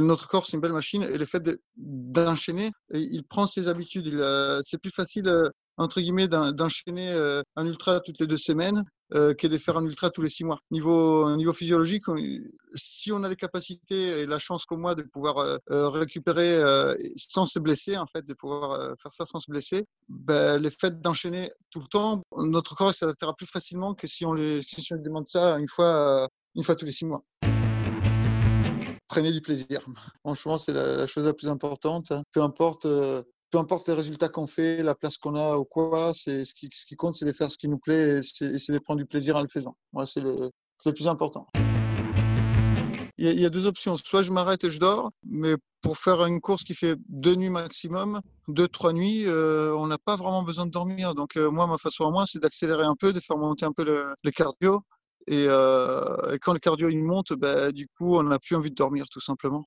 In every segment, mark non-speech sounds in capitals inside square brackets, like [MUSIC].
notre corps, c'est une belle machine et le fait d'enchaîner, il prend ses habitudes. C'est plus facile, entre guillemets, d'enchaîner un ultra toutes les deux semaines euh, que de faire un ultra tous les six mois. Niveau, niveau physiologique, si on a les capacités et la chance comme moi de pouvoir euh, euh, récupérer sans se blesser, en fait, de pouvoir faire ça sans se blesser, ben, le fait d'enchaîner tout le temps, notre corps s'adaptera plus facilement que si on, on demande ça une fois tous les six mois prenez du plaisir. [LAUGHS] Franchement, c'est la, chose la plus importante. Peu importe peu importe les résultats qu'on fait, la place qu'on a ou quoi, c'est ce qui, compte, c'est de faire ce qui nous plaît et c'est de prendre du plaisir en le faisant. Moi, c'est le, le, plus important. Il y, a, deux options. Soit je m'arrête et je dors, mais pour faire une course qui fait deux nuits maximum, deux, trois nuits, euh, on n'a pas vraiment besoin de dormir. Donc, euh, moi, ma façon à moi, c'est d'accélérer un peu, de faire monter un peu le cardio. Et, euh, et, quand le cardio il monte, bah, du coup, on n'a plus envie de dormir, tout simplement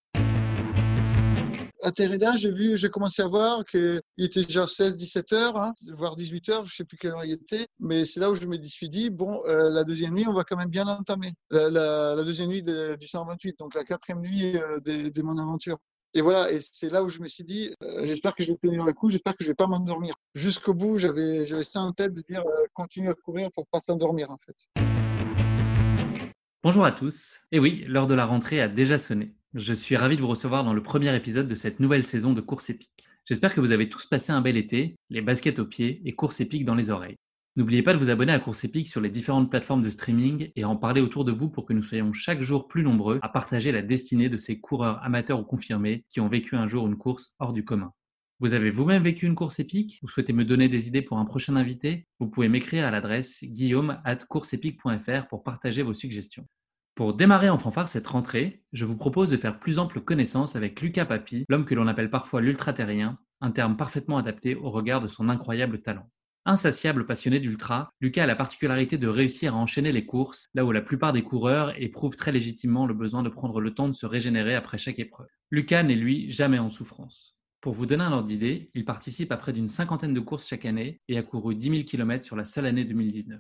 à Tereda, j'ai vu, j'ai commencé à voir qu'il était déjà 16, 17 heures, hein, voire 18 heures, je sais plus quelle heure il était. Mais c'est là où je me suis dit, bon, euh, la deuxième nuit, on va quand même bien l'entamer. La, deuxième nuit du 128, donc la quatrième nuit euh, de, mon aventure. Et voilà, et c'est là où je me suis dit, j'espère que je vais tenir le coup, j'espère que je vais pas m'endormir. Jusqu'au bout, j'avais, ça en tête de dire, euh, continue à courir pour pas s'endormir, en fait. Bonjour à tous. Et oui, l'heure de la rentrée a déjà sonné. Je suis ravi de vous recevoir dans le premier épisode de cette nouvelle saison de Course épique. J'espère que vous avez tous passé un bel été, les baskets aux pieds et Course épique dans les oreilles. N'oubliez pas de vous abonner à Course épique sur les différentes plateformes de streaming et en parler autour de vous pour que nous soyons chaque jour plus nombreux à partager la destinée de ces coureurs amateurs ou confirmés qui ont vécu un jour une course hors du commun. Vous avez vous-même vécu une course épique? Vous souhaitez me donner des idées pour un prochain invité? Vous pouvez m'écrire à l'adresse guillaume at pour partager vos suggestions. Pour démarrer en fanfare cette rentrée, je vous propose de faire plus ample connaissance avec Lucas Papi, l'homme que l'on appelle parfois l'ultra-terrien, un terme parfaitement adapté au regard de son incroyable talent. Insatiable passionné d'ultra, Lucas a la particularité de réussir à enchaîner les courses, là où la plupart des coureurs éprouvent très légitimement le besoin de prendre le temps de se régénérer après chaque épreuve. Lucas n'est lui jamais en souffrance. Pour vous donner un ordre d'idée, il participe à près d'une cinquantaine de courses chaque année et a couru 10 000 km sur la seule année 2019.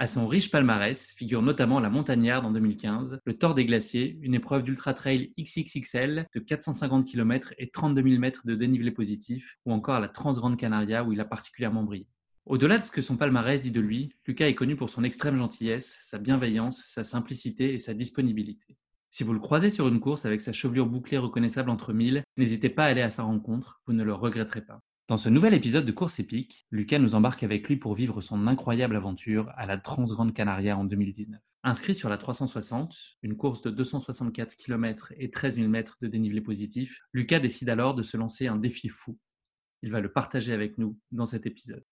À son riche palmarès figure notamment la Montagnarde en 2015, le Tour des Glaciers, une épreuve d'ultra-trail XXXL de 450 km et 32 000 mètres de dénivelé positif, ou encore la Transgrande Canaria où il a particulièrement brillé. Au-delà de ce que son palmarès dit de lui, Lucas est connu pour son extrême gentillesse, sa bienveillance, sa simplicité et sa disponibilité. Si vous le croisez sur une course avec sa chevelure bouclée reconnaissable entre mille, n'hésitez pas à aller à sa rencontre, vous ne le regretterez pas. Dans ce nouvel épisode de Course épique, Lucas nous embarque avec lui pour vivre son incroyable aventure à la Transgrande Canaria en 2019. Inscrit sur la 360, une course de 264 km et 13 000 mètres de dénivelé positif, Lucas décide alors de se lancer un défi fou. Il va le partager avec nous dans cet épisode.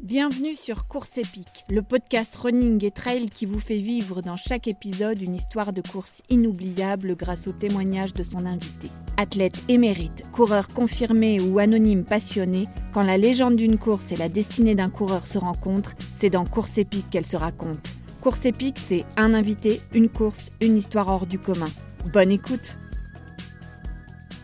Bienvenue sur Course épique, le podcast running et trail qui vous fait vivre dans chaque épisode une histoire de course inoubliable grâce au témoignage de son invité. Athlète émérite, coureur confirmé ou anonyme passionné, quand la légende d'une course et la destinée d'un coureur se rencontrent, c'est dans Course épique qu'elle se raconte. Course épique, c'est un invité, une course, une histoire hors du commun. Bonne écoute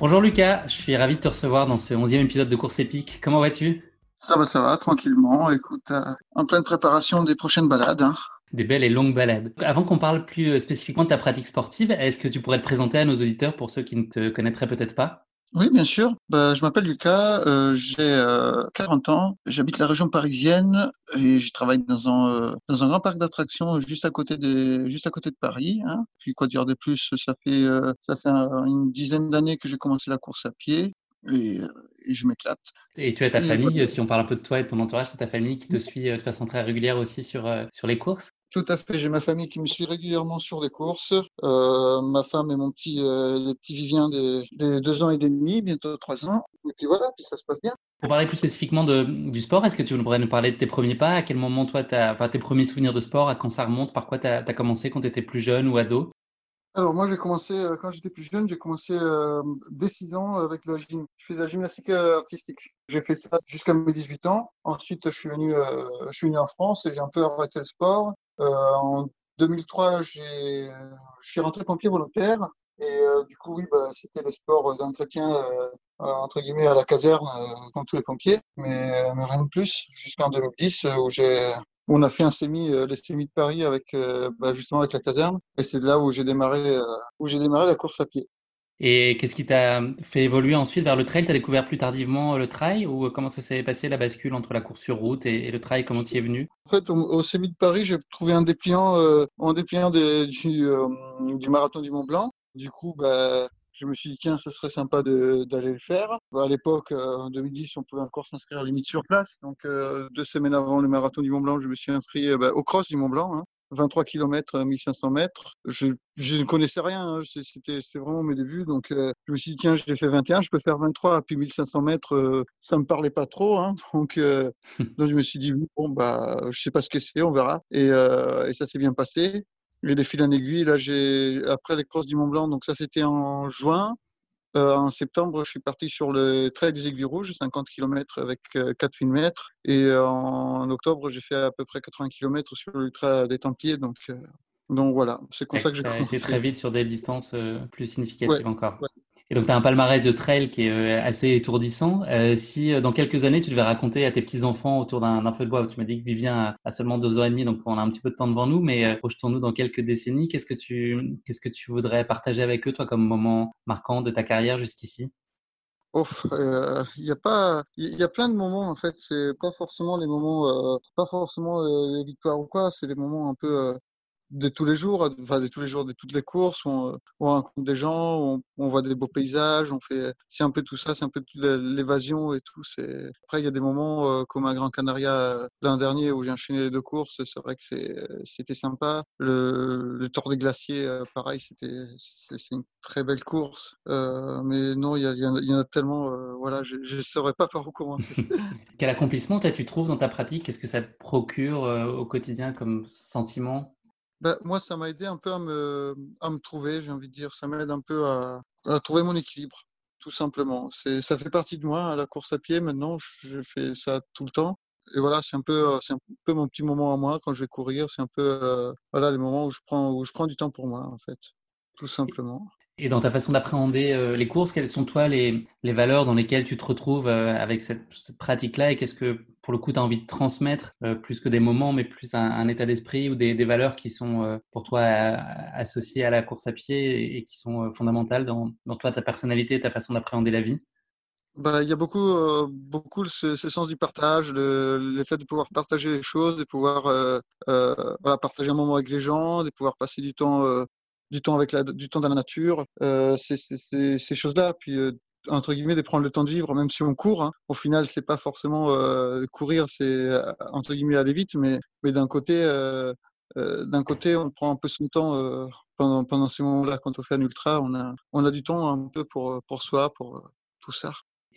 Bonjour Lucas, je suis ravi de te recevoir dans ce 11e épisode de Course épique. Comment vas-tu? Ça va, ça va, tranquillement. Écoute, euh, en pleine préparation des prochaines balades. Hein. Des belles et longues balades. Avant qu'on parle plus euh, spécifiquement de ta pratique sportive, est-ce que tu pourrais te présenter à nos auditeurs pour ceux qui ne te connaîtraient peut-être pas? Oui, bien sûr. Bah, je m'appelle Lucas, euh, j'ai euh, 40 ans, j'habite la région parisienne et je travaille dans un euh, dans un grand parc d'attractions juste à côté de juste à côté de Paris. Hein. Puis quoi dire de plus? Ça fait ça fait une dizaine d'années que j'ai commencé la course à pied et, et je m'éclate. Et tu as ta famille, si on parle un peu de toi et de ton entourage, c'est ta famille qui te suit euh, de façon très régulière aussi sur, euh, sur les courses? Tout à fait, j'ai ma famille qui me suit régulièrement sur les courses. Euh, ma femme et mon petit, euh, les petits Vivien des, des, deux ans et demi, bientôt trois ans. Et puis voilà, puis ça se passe bien. Pour parler plus spécifiquement de, du sport, est-ce que tu pourrais nous parler de tes premiers pas? À quel moment, toi, as, enfin, tes premiers souvenirs de sport? À quand ça remonte? Par quoi tu as, as, commencé quand tu étais plus jeune ou ado? Alors moi j'ai commencé euh, quand j'étais plus jeune, j'ai commencé euh, dès 6 ans avec la gym. Je faisais la gymnastique euh, artistique. J'ai fait ça jusqu'à mes 18 ans. Ensuite je suis venu euh, je suis venu en France et j'ai un peu arrêté le sport. Euh, en 2003 j'ai je suis rentré pompier volontaire et du coup oui bah c'était le sport d'entretien entre guillemets à la caserne comme tous les pompiers, mais, mais rien de plus. Jusqu'en 2010 où j'ai on a fait un sémi, euh, les sémis de Paris avec euh, bah, justement avec la caserne, et c'est là où j'ai démarré, euh, où j'ai démarré la course à pied. Et qu'est-ce qui t'a fait évoluer ensuite vers le trail? Tu as découvert plus tardivement le trail? Ou comment ça s'est passé la bascule entre la course sur route et, le trail? Comment tu y es venu? En fait, au, au de Paris, j'ai trouvé un dépliant, euh, un dépliant du, euh, du, marathon du Mont Blanc. Du coup, bah, je me suis dit, tiens, ce serait sympa d'aller le faire. À l'époque, euh, en 2010, on pouvait encore s'inscrire à limite sur place. Donc, deux semaines avant le marathon du Mont Blanc, je me suis inscrit bah, au cross du Mont Blanc. Hein. 23 km, 1500 mètres. Je, je ne connaissais rien, hein. c'était vraiment mes débuts. Donc, euh, je me suis dit, tiens, j'ai fait 21, je peux faire 23, puis 1500 mètres, euh, ça me parlait pas trop. Hein. [LAUGHS] donc, euh, [LAUGHS] donc, je me suis dit, bon, bah, je sais pas ce que c'est, on verra. Et, et ça s'est bien passé. Les défis en aiguille, là, j'ai, après les crosses du Mont Blanc, donc ça, c'était en juin. Euh, en septembre, je suis parti sur le trait des Aiguilles Rouges, 50 km avec 4 mètres. Et euh, en octobre, j'ai fait à peu près 80 km sur l'Ultra des Templiers. Donc, euh, donc voilà, c'est comme ça que j'ai été très vite sur des distances plus significatives encore. Et donc, tu as un palmarès de trail qui est euh, assez étourdissant. Euh, si euh, dans quelques années, tu devais raconter à tes petits-enfants autour d'un feu de bois, tu m'as dit que Vivien a, seulement deux ans et demi, donc on a un petit peu de temps devant nous, mais projetons-nous dans quelques décennies. Qu'est-ce que tu, que tu voudrais partager avec eux, toi, comme moment marquant de ta carrière jusqu'ici? Il y a pas, il y a plein de moments en fait. C'est pas forcément les moments, pas forcément les victoires ou quoi. C'est des moments un peu de tous les jours, enfin de tous les jours, de toutes les courses, on, on rencontre des gens, on, voit des beaux paysages, on fait, c'est un peu tout ça, c'est un peu l'évasion et tout. Après il y a des moments euh, comme à Grand Canaria euh, l'an dernier où j'ai enchaîné les deux courses, c'est vrai que c'était sympa. Le, le Tour des Glaciers, euh, pareil, c'était c'est une très belle course, mais non, il y, a, il y en a tellement, voilà, je ne saurais pas [LAUGHS] par où commencer. Quel accomplissement tu trouves dans ta pratique? Qu'est-ce que ça te procure au quotidien comme sentiment? Bah, moi, ça m'a aidé un peu à me, à me trouver, j'ai envie de dire. Ça m'aide un peu à, à, trouver mon équilibre, tout simplement. C'est, ça fait partie de moi, à la course à pied. Maintenant, je, fais ça tout le temps. Et voilà, c'est un peu, c'est un peu mon petit moment à moi quand je vais courir. C'est un peu, euh, voilà, les moments où je prends, où je prends du temps pour moi, en fait, tout simplement. Et dans ta façon d'appréhender euh, les courses, quelles sont toi les, les, valeurs dans lesquelles tu te retrouves euh, avec cette, cette pratique-là? Et qu'est-ce que pour le coup tu as envie de transmettre euh, plus que des moments, mais plus un, état d'esprit ou des, des, valeurs qui sont pour toi associées à la course à pied et, qui sont fondamentales dans, dans, toi, ta personnalité, ta façon d'appréhender la vie? Bah, il y a beaucoup, beaucoup ce, sens du partage, le, fait de pouvoir partager les choses, de pouvoir euh, partager un moment avec les gens, de pouvoir passer du temps du temps avec la, du temps dans la nature, euh, ces choses-là. Puis euh, entre guillemets de prendre le temps de vivre, même si on court. Hein. Au final, c'est pas forcément euh, courir, c'est euh, entre guillemets aller vite, mais mais d'un côté, d'un côté, on prend un peu son temps pendant pendant ces moments-là. Quand on fait un ultra, on a on a du temps un peu pour pour soi, pour tout ça.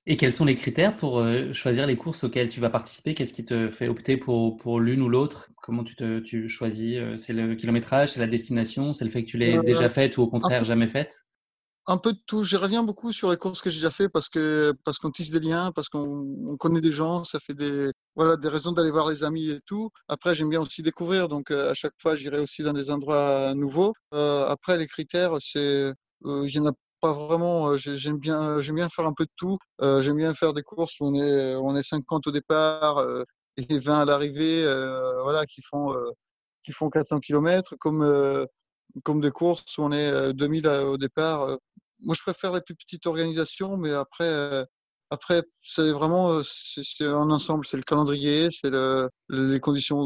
Et quels sont les critères pour euh, choisir les courses auxquelles tu vas participer? Qu'est-ce qui te fait opter pour, pour l'une ou l'autre? Comment tu, te, tu choisis euh, C'est le kilométrage, c'est la destination, c'est le fait que tu l'aies euh, déjà faite ou au contraire jamais faite? un peu de tout. Je reviens beaucoup sur les courses que j'ai déjà fait parce que parce qu'on tisse des liens, parce qu'on connaît des gens, ça fait des voilà des raisons d'aller voir les amis et tout. Après, j'aime bien aussi découvrir, donc à chaque fois, j'irai aussi dans des endroits nouveaux. Euh, après, les critères, c'est il y en a pas vraiment. J'aime bien, j'aime bien faire un peu de tout. J'aime bien faire des courses où on est, on est 50 au départ et 20 à l'arrivée, voilà, qui font, qui font 400 km, comme, comme des courses où on est 2000 au départ. Moi, je préfère les plus petites organisations, mais après, après, c'est vraiment, c'est un ensemble. C'est le calendrier, c'est le, les conditions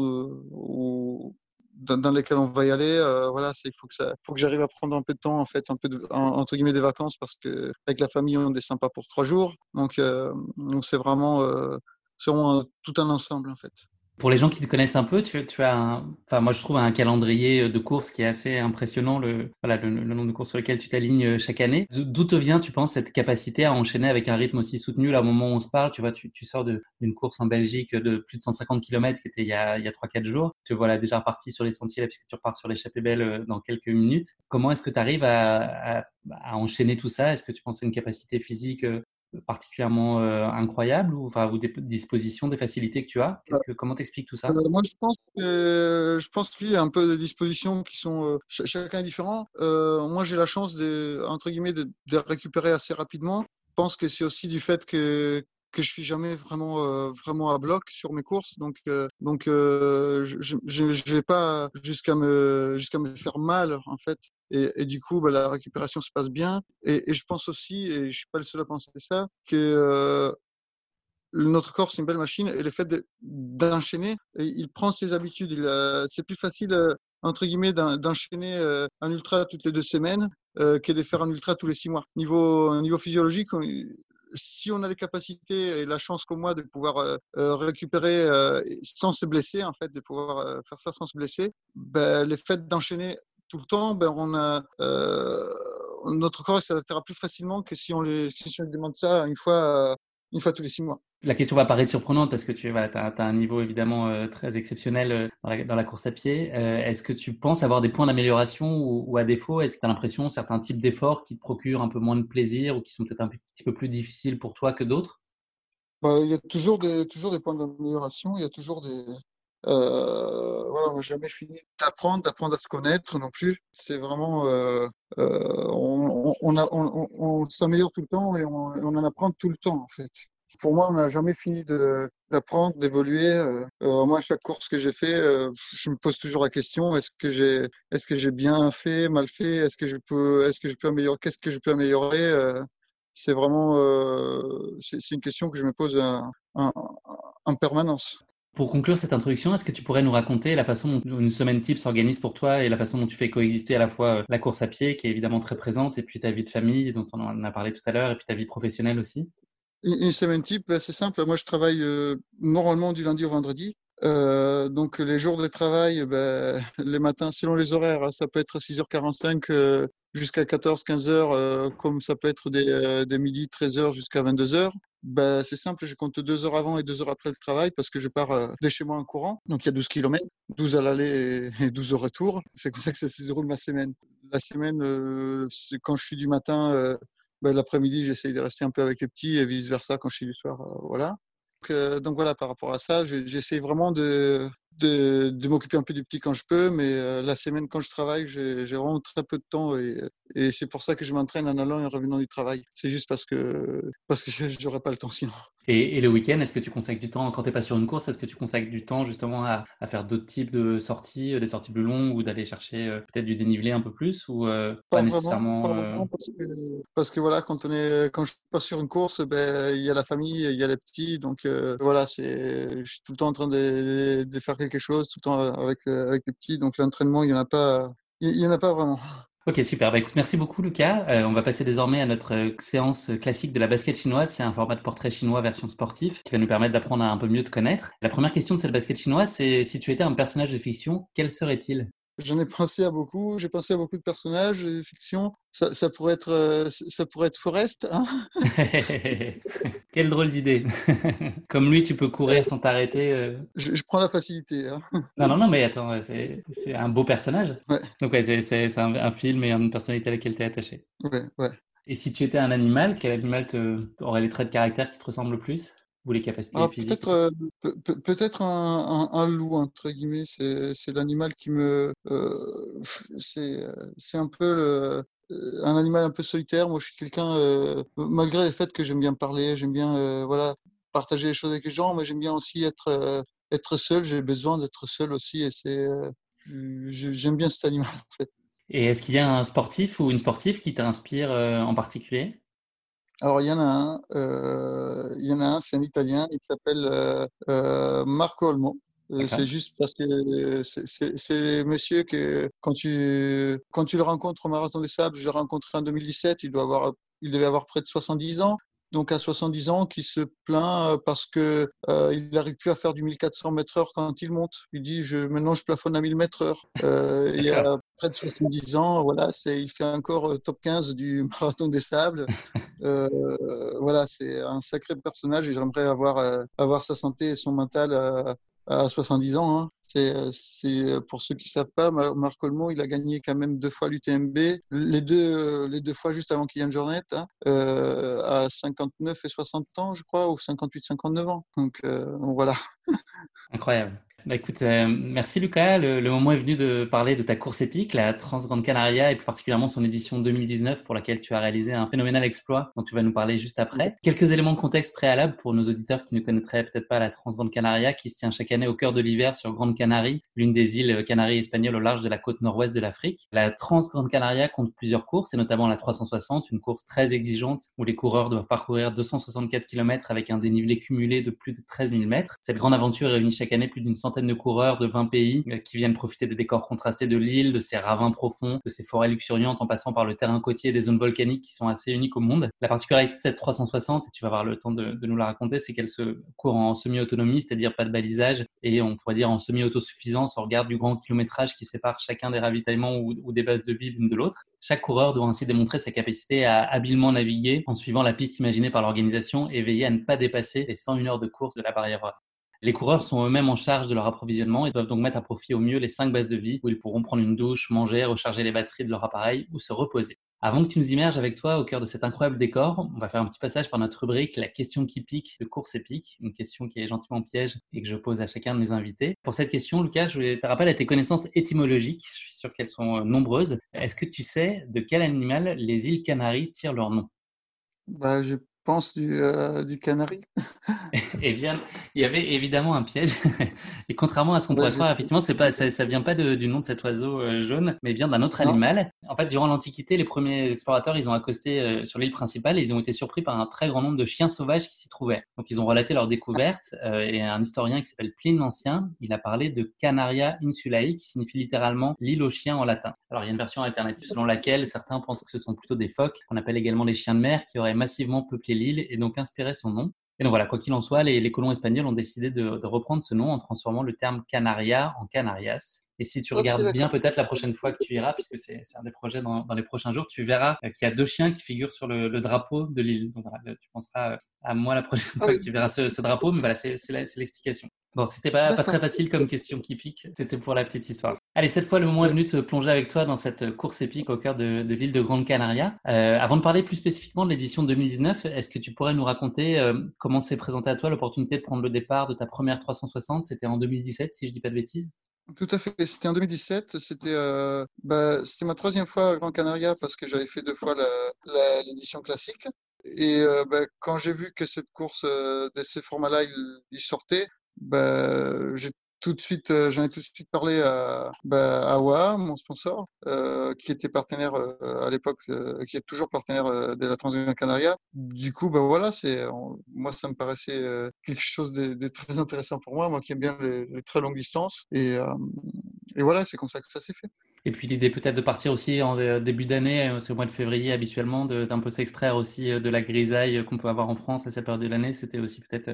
où, dans, dans, lesquels on va y aller, euh, voilà, c'est il faut que ça, faut que j'arrive à prendre un peu de temps en fait, un peu de, entre guillemets des vacances parce que avec la famille on descend pas pour trois jours, donc euh, c'est vraiment, euh, tout un ensemble en fait. Pour les gens qui te connaissent un peu, tu, as, un, enfin moi je trouve un calendrier de courses qui est assez impressionnant, le, voilà, le, nombre de courses sur lesquelles tu t'alignes euh, chaque année. D'où te vient, tu penses, cette capacité à enchaîner avec un rythme aussi soutenu? Là, au moment où on se parle, tu vois, tu, sors d'une course en Belgique de plus de 150 km qui était il y a, il y a 3-4 jours. Tu vois, là, déjà reparti sur les sentiers là, puisque tu repars sur l'échappée belle euh, dans quelques minutes. Comment est-ce que tu arrives à, à, à, enchaîner tout ça? Est-ce que tu penses à une capacité physique euh, particulièrement euh, incroyable ou, enfin, ou des dispositions, des facilités que tu as? Que, Comment t'expliques tout ça? Euh, Moi, je pense que je pense qu'il y a un peu des dispositions qui sont euh, chacun différent. Moi, j'ai la chance de entre guillemets de, de, récupérer assez rapidement. Je pense que c'est aussi du fait que que je suis jamais vraiment vraiment à bloc sur mes courses. Donc donc je, je je vais pas jusqu'à me jusqu'à me faire mal en fait et, du coup, bah, la récupération se passe bien. Et, je pense aussi, et je suis pas le seul à penser ça, que euh, notre corps, c'est une belle machine et le fait d'enchaîner, il prend ses habitudes. C'est plus facile, euh, entre guillemets, d'enchaîner euh, un ultra toutes les deux semaines que de faire un ultra tous les six mois. Niveau, niveau physiologique, si on a les capacités et la chance comme moi de pouvoir récupérer sans se blesser, en fait, de pouvoir faire ça sans se blesser, ben, le fait d'enchaîner tout le temps, ben, on a, notre corps s'adaptera plus facilement que si on, si on lui demande ça une fois, une fois tous les six mois. La question va paraître surprenante parce que tu voilà, as, un niveau évidemment euh, très exceptionnel euh, dans la, course à pied. Euh, est-ce que tu penses avoir des points d'amélioration ou, à défaut, est-ce que tu as l'impression certains types d'efforts qui te procurent un peu moins de plaisir ou qui sont peut-être un petit peu plus difficiles pour toi que d'autres? Bah, Il y a toujours des, toujours des points d'amélioration, il y a toujours des... voilà, on n'a jamais fini d'apprendre, d'apprendre à se connaître non plus. C'est vraiment, on, on, on s'améliore tout le temps et on, on en apprend tout le temps en fait pour moi, on n'a jamais fini d'apprendre, d'évoluer. Euh, euh, moi, à chaque course que j'ai fait, euh, je me pose toujours la question est-ce que j'ai, est-ce que j'ai bien fait, mal fait Est-ce que je peux, est-ce que je peux améliorer Qu'est-ce que je peux améliorer C'est vraiment, c'est une question que je me pose en permanence. Pour conclure cette introduction, est-ce que tu pourrais nous raconter la façon dont une semaine type s'organise pour toi et la façon dont tu fais coexister à la fois la course à pied, qui est évidemment très présente, et puis ta vie de famille, dont on en a parlé tout à l'heure, et puis ta vie professionnelle aussi? Une semaine type, c'est simple. Moi, je travaille euh, normalement du lundi au vendredi. Euh, donc, les jours de travail, ben, [LAUGHS] les matins, selon les horaires, ça peut être 6h45 euh, jusqu'à 14-15h, euh, comme ça peut être des, euh, des midi 13h jusqu'à 22h. Ben, c'est simple, je compte deux heures avant et deux heures après le travail parce que je pars de chez moi en courant. Donc, il y a 12 km, 12 à l'aller et 12 au retour. C'est comme ça que ça se déroule ma semaine. La semaine, c'est quand je suis du matin ben, l'après-midi, j'essaye de rester un peu avec les petits et vice-versa quand je suis du soir. Euh, voilà. Donc, euh, donc, voilà, par rapport à ça, j'essaye vraiment de, de, de m'occuper un peu du petit quand je peux, mais euh, la semaine quand je travaille, j'ai vraiment très peu de temps et, et c'est pour ça que je m'entraîne en allant et en revenant du travail. C'est juste parce que parce que j'aurais pas le temps sinon. Et, et le week-end, est-ce que tu consacres du temps quand tu n'es pas sur une course Est-ce que tu consacres du temps justement à, à faire d'autres types de sorties, des sorties plus longues ou d'aller chercher euh, peut-être du dénivelé un peu plus ou euh, pas, nécessairement parce, que, parce, que, voilà, quand on est quand je suis pas sur une course, ben il y a la famille, il y a les petits, donc voilà, c'est je suis tout le temps en train de, de faire quelque chose tout le temps avec, euh, avec les petits. Donc l'entraînement, il n'y en a pas, il y en a pas vraiment. [LAUGHS] Ok, super. Bah, écoute, merci beaucoup, Lucas. Euh, on va passer désormais à notre euh, séance classique de la basket chinoise. C'est un format de portrait chinois version sportif qui va nous permettre d'apprendre à un peu mieux te connaître. La première question de cette basket chinoise, c'est si tu étais un personnage de fiction, quel serait-il? J'en ai [LAUGHS] pensé à beaucoup. J'ai pensé à beaucoup de personnages de fiction. Ça, ça pourrait être, euh, ça pourrait être Forrest. Hein [LAUGHS] Quelle drôle d'idée. [LAUGHS] Comme lui, tu peux courir sans t'arrêter. Euh. Je, je, prends la facilité. Hein. Non, non, non, mais attends, c'est un beau personnage. Ouais. Donc, ouais, c'est un, un, film et une personnalité à laquelle tu es attaché. Ouais, ouais. Et si tu étais un animal, quel animal te, aurait les traits de caractère qui te ressemblent le plus? Ou les capacités ah, physiques Peut-être euh, un, un, un, loup, entre guillemets. C'est l'animal qui me. Euh, c'est un peu le, euh, un animal un peu solitaire. Moi, je suis quelqu'un, euh, malgré le fait que j'aime bien parler, j'aime bien voilà, partager les choses avec les gens, mais j'aime bien aussi être, être seul. J'ai besoin d'être seul aussi et c'est. J'aime bien cet animal, en fait. Et est-ce qu'il y a un sportif ou une sportive qui t'inspire en particulier? Alors, il y en a un, euh, il y en a un, c'est un Italien, il s'appelle euh, euh, Marco Olmo. Euh, c'est juste parce que c'est monsieur que quand tu quand tu le rencontres au marathon des sables, je l'ai rencontré en 2017, il doit avoir il devait avoir près de 70 ans donc à 70 ans, qui se plaint euh, parce que euh, il n'arrive plus à faire du 1400 mètres heure quand il monte. Il dit je maintenant je plafonne à 1000 mètres heure. Euh, il a près de 70 ans, voilà, c'est il fait encore euh, top 15 du [LAUGHS] marathon des sables. [LAUGHS] Euh, voilà, c'est un sacré personnage et j'aimerais avoir avoir sa santé et son mental à 70 ans. Hein. C'est, pour ceux qui savent pas, Marc Olmo, il a gagné quand même deux fois l'UTMB, les deux, les deux fois juste avant Kylian Jornet, hein, euh, à 59 et 60 ans, je crois, ou 58, 59 ans. Euh, donc voilà. Incroyable. Bah écoute, euh, merci Lucas. Le, moment est venu de parler de ta course épique, la Transgrande Canaria, et plus particulièrement son édition 2019 pour laquelle tu as réalisé un phénoménal exploit dont tu vas nous parler juste après. Quelques éléments de contexte préalables pour nos auditeurs qui ne connaîtraient peut-être pas la Transgrande Canaria, qui se tient chaque année au cœur de l'hiver sur Grande Canarie, l'une des îles Canaries espagnoles au large de la côte nord-ouest de l'Afrique. La Transgrande Canaria compte plusieurs courses, et notamment la 360, une course très exigeante où les coureurs doivent parcourir 264 km avec un dénivelé cumulé de plus de 13 000 mètres. Cette grande aventure réunit chaque année plus d'une centaine de coureurs de 20 pays euh, qui viennent profiter des décors contrastés de l'île, de ses ravins profonds, de ses forêts luxuriantes en passant par le terrain côtier et des zones volcaniques qui sont assez uniques au monde. La particularité de cette 360, et tu vas avoir le temps de, nous la raconter, c'est qu'elle se court en semi-autonomie, c'est-à-dire pas de balisage, et on pourrait dire en semi-autosuffisance au regard du grand kilométrage qui sépare chacun des ravitaillements ou, ou des bases de vie l'une de l'autre. Chaque coureur doit ainsi démontrer sa capacité à habilement naviguer en suivant la piste imaginée par l'organisation et veiller à ne pas dépasser les 101 heures de course de la barrière les coureurs sont eux-mêmes en charge de leur approvisionnement et doivent donc mettre à profit au mieux les cinq bases de vie où ils pourront prendre une douche, manger, recharger les batteries de leur appareil ou se reposer. Avant que tu nous immerges avec toi au cœur de cet incroyable décor, on va faire un petit passage par notre rubrique La question qui pique de course épique, une question qui est gentiment piège et que je pose à chacun de mes invités. Pour cette question, Lucas, je voulais te rappeler à tes connaissances étymologiques, je suis sûr qu'elles sont euh, nombreuses. Est-ce que tu sais de quel animal les îles Canaries tirent leur nom? Bah, pense, du, euh, du canari. [LAUGHS] et bien, il y avait évidemment un piège. [LAUGHS] et contrairement à ce qu'on pourrait croire, effectivement, c'est pas, ça, ne vient pas du nom de cet oiseau euh, jaune, mais bien d'un autre animal. En fait, durant l'Antiquité, les premiers explorateurs, ils ont accosté euh, sur l'île principale et ils ont été surpris par un très grand nombre de chiens sauvages qui s'y trouvaient. Donc, ils ont relaté leur découverte et un historien qui s'appelle Pline l'Ancien, il a parlé de Canaria insulae, qui signifie littéralement l'île aux chiens en latin. Alors, il y a une version alternative selon laquelle certains pensent que ce sont plutôt des phoques, qu'on appelle également les chiens de mer, qui auraient massivement peuplé l'île et donc inspiré son nom. Et donc voilà, quoi qu'il en soit, les, colons espagnols ont décidé de, reprendre ce nom en transformant le terme Canaria en Canarias. Et si tu regardes bien, peut-être la prochaine fois que tu iras, puisque c'est un des projets dans, les prochains jours, tu verras euh, qu'il y a deux chiens qui figurent sur le, drapeau de l'île. Donc voilà, tu penseras à moi la prochaine [LAUGHS] ah fois que tu verras ce, drapeau, mais voilà, c'est l'explication. Bon, c'était pas, pas très facile comme question qui pique, c'était pour la petite histoire. Allez, cette fois, le moment est venu de se plonger avec toi dans cette course épique au cœur de, l'île de Grande Canaria. Euh, avant de parler plus spécifiquement de l'édition 2019, est-ce que tu pourrais nous raconter euh, comment s'est présentée à toi l'opportunité de prendre le départ de ta première 360 C'était en 2017, si je dis pas de bêtises tout à fait. C'était en 2017. C'était euh, bah, c'était ma troisième fois à Grand Canaria parce que j'avais fait deux fois l'édition classique. Et bah, quand j'ai vu que cette course de ces formats-là, il, sortait, bah, j'ai tout de suite, euh, j'en ai tout de suite parlé à, bah, mon sponsor, euh, qui était partenaire euh, à l'époque, euh, qui est toujours partenaire de la Transgran Canaria. Du coup, bah voilà, c'est, moi, ça me paraissait quelque chose de, de, très intéressant pour moi, moi qui aime bien les, les très longues distances. Et, et voilà, c'est comme ça que ça s'est fait. Et puis l'idée peut-être de partir aussi en début d'année, c'est au mois de février habituellement, d'un peu s'extraire aussi de la grisaille qu'on peut avoir en France à cette période de l'année. C'était aussi peut-être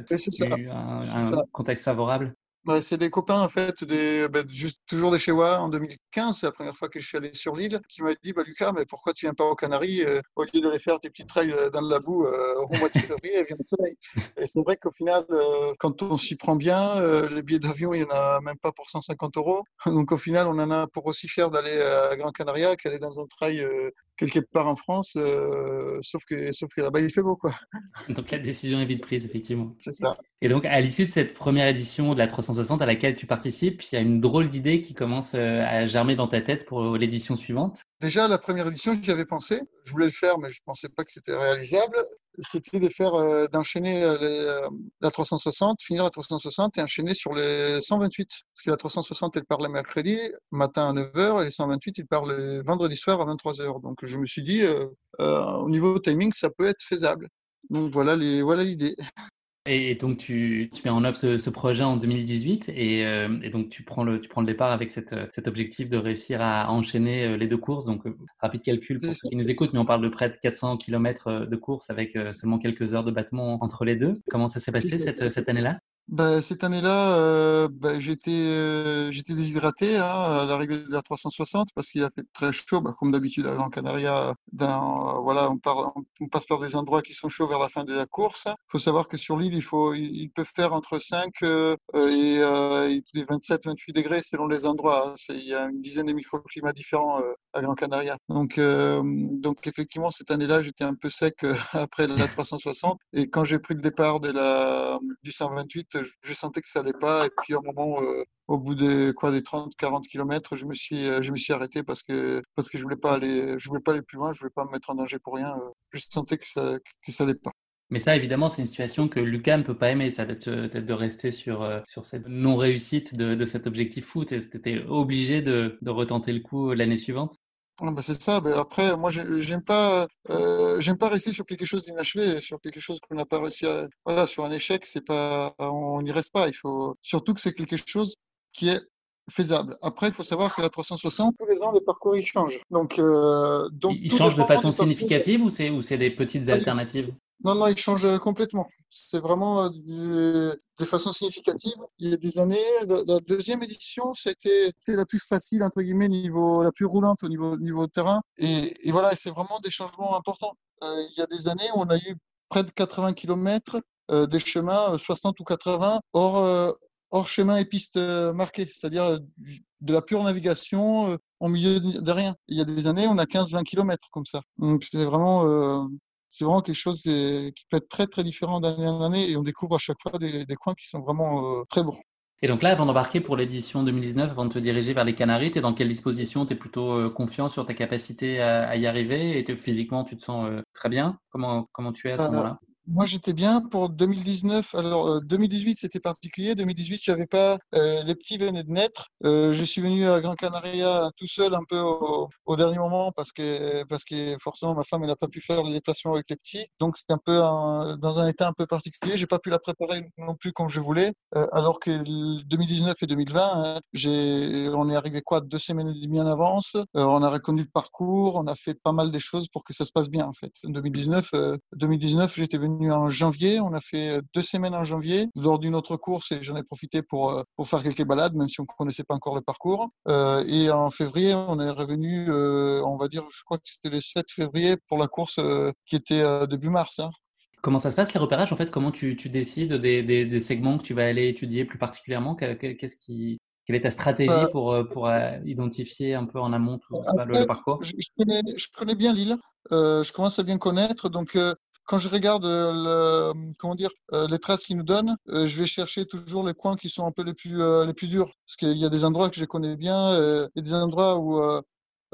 un, un contexte favorable. C'est des copains en fait, bah, toujours des moi en 2015, c'est la première fois que je suis allé sur l'île, qui m'a dit bah, Lucas, mais pourquoi tu viens pas aux Canaries euh, au lieu de les faire tes petits trails euh, dans le labou euh, au mois de février, viens au soleil. Et c'est vrai qu'au final, quand on s'y prend bien, les billets d'avion, il y en a même pas pour 150 euros. Donc au final, on en a pour aussi cher d'aller à Grand Canaria qu'aller dans un trail quelque part en France, euh, sauf que, sauf que là-bas, il fait beau. Quoi. [LAUGHS] Donc la décision est vite prise, effectivement. C'est ça. Et donc, à l'issue de cette première édition de la 360 à laquelle tu participes, il y a une drôle d'idée qui commence euh, à germer dans ta tête pour l'édition suivante? Déjà, la première édition, j'y avais pensé. Je voulais le faire, mais je ne pensais pas que c'était réalisable. C'était de faire, euh, d'enchaîner euh, la 360, finir la 360 et enchaîner sur les 128. Parce que la 360, elle part le mercredi matin à 9h et les 128, ils partent le vendredi soir à 23h. Donc, je me suis dit, euh, au niveau timing, ça peut être faisable. Donc, voilà les, voilà l'idée. Et donc, tu, tu mets en œuvre ce, projet en 2018 euh, et, donc tu prends, le, tu prends le départ avec cette, cet objectif de réussir à enchaîner euh, les deux courses. Donc, euh, rapide calcul pour ceux qui nous écoutent, mais on parle de près de 400 km de course avec seulement quelques heures de battement entre les deux. Comment ça s'est passé cette, cette année-là? Bah, cette année-là, euh, bah, j'étais euh, j'étais déshydraté hein, à la la 360 parce qu'il a fait très chaud, bah, comme d'habitude à Gran Canaria. Dans, voilà, on, part, on, passe par des endroits qui sont chauds vers la fin de la course. Il faut savoir que sur l'île, il faut ils peuvent faire entre 5 euh, et, euh, et 27-28 degrés selon les endroits. Hein. Il y a une dizaine de microclimats différents euh, à Gran Canaria. Donc donc effectivement cette année-là, j'étais un peu sec [LAUGHS] après la 360 et quand j'ai pris le départ de la du 128 je sentais que ça allait pas. Et puis, à moment, euh, au bout des, quoi, des 30, 40 kilomètres, je me suis, euh, je me suis arrêté parce que, parce que je voulais pas aller, je voulais pas aller plus loin, je voulais pas me mettre en danger pour rien. Je sentais que ça, que ça allait pas. Mais ça, évidemment, c'est une situation que Lucas ne peut pas aimer, ça, d'être de rester sur, sur cette non-réussite de, cet objectif foot. Et c'était obligé de, de retenter le coup l'année suivante ah, bah c'est ça. Ben après, moi, j'aime pas, euh, j'aime pas rester sur quelque chose d'inachevé, sur quelque chose qu'on n'a pas réussi à. Voilà, sur un échec, c'est pas, on n'y reste pas. Il faut surtout que c'est quelque chose qui est faisable. Après, il faut savoir que la 360, tous les ans, les parcours ils changent. Donc, euh, donc ils changent de façon significative ou c'est ou c'est des petites alternatives? Non, non, il change complètement. C'est vraiment euh, de façon significative. Il y a des années, la, deuxième édition, c'était la plus facile, entre guillemets, niveau, la plus roulante au niveau, niveau terrain. Et, voilà, c'est vraiment des changements importants. Euh, il y a des années on a eu près de 80 km euh, des chemins, 60 ou 80, hors, hors chemin et pistes marquées, c'est-à-dire de la pure navigation en milieu de rien. Il y a des années, on a 15-20 km comme ça. Donc c'était vraiment c'est vraiment quelque chose qui peut être très très différent d'année en année et on découvre à chaque fois des, coins qui sont vraiment euh, très beaux. Et donc là, avant d'embarquer pour l'édition 2019, avant de te diriger vers les Canaries, tu es dans quelle disposition? Tu es plutôt euh, confiant sur ta capacité à, y arriver? Et physiquement, tu te sens euh, très bien? Comment, comment tu es à ce moment-là? Moi, j'étais bien pour 2019. Alors, 2018, euh, c'était particulier. 2018, j'avais pas. Euh, les petits venaient de naître. Euh, je suis venu à Gran Canaria tout seul, un peu au, au, dernier moment, parce que parce que forcément ma femme, elle n'a pas pu faire les déplacements avec les petits. Donc, c'était un peu dans un état un peu particulier. J'ai pas pu la préparer non plus comme je voulais. Euh, alors que 2019 et 2020, hein, on est arrivé quoi deux semaines et demie en avance. on a reconnu le parcours. On a fait pas mal des choses pour que ça se passe bien en fait. 2019, 2019, j'étais venu en janvier. On a fait euh, deux semaines en janvier lors d'une autre course et j'en ai profité pour, euh, pour faire quelques balades, même si on ne connaissait pas encore le parcours. Euh, et en février, on est revenu, on va dire, je crois que c'était le 7 février pour la course qui était début mars. Hein. Comment ça se passe les repérages en fait? Comment tu, tu décides des, des, des, segments que tu vas aller étudier plus particulièrement? Qu'est-ce qui, quelle est ta stratégie pour, pour identifier un peu en amont tout, le, parcours? je, connais, je, connais, bien l'île, je commence à bien connaître, donc quand je regarde euh, le, comment dire, euh, les traces qu'ils nous donnent, euh, je vais chercher toujours les coins qui sont un peu les plus, les plus durs. Parce qu'il y a des endroits que je connais bien et des endroits où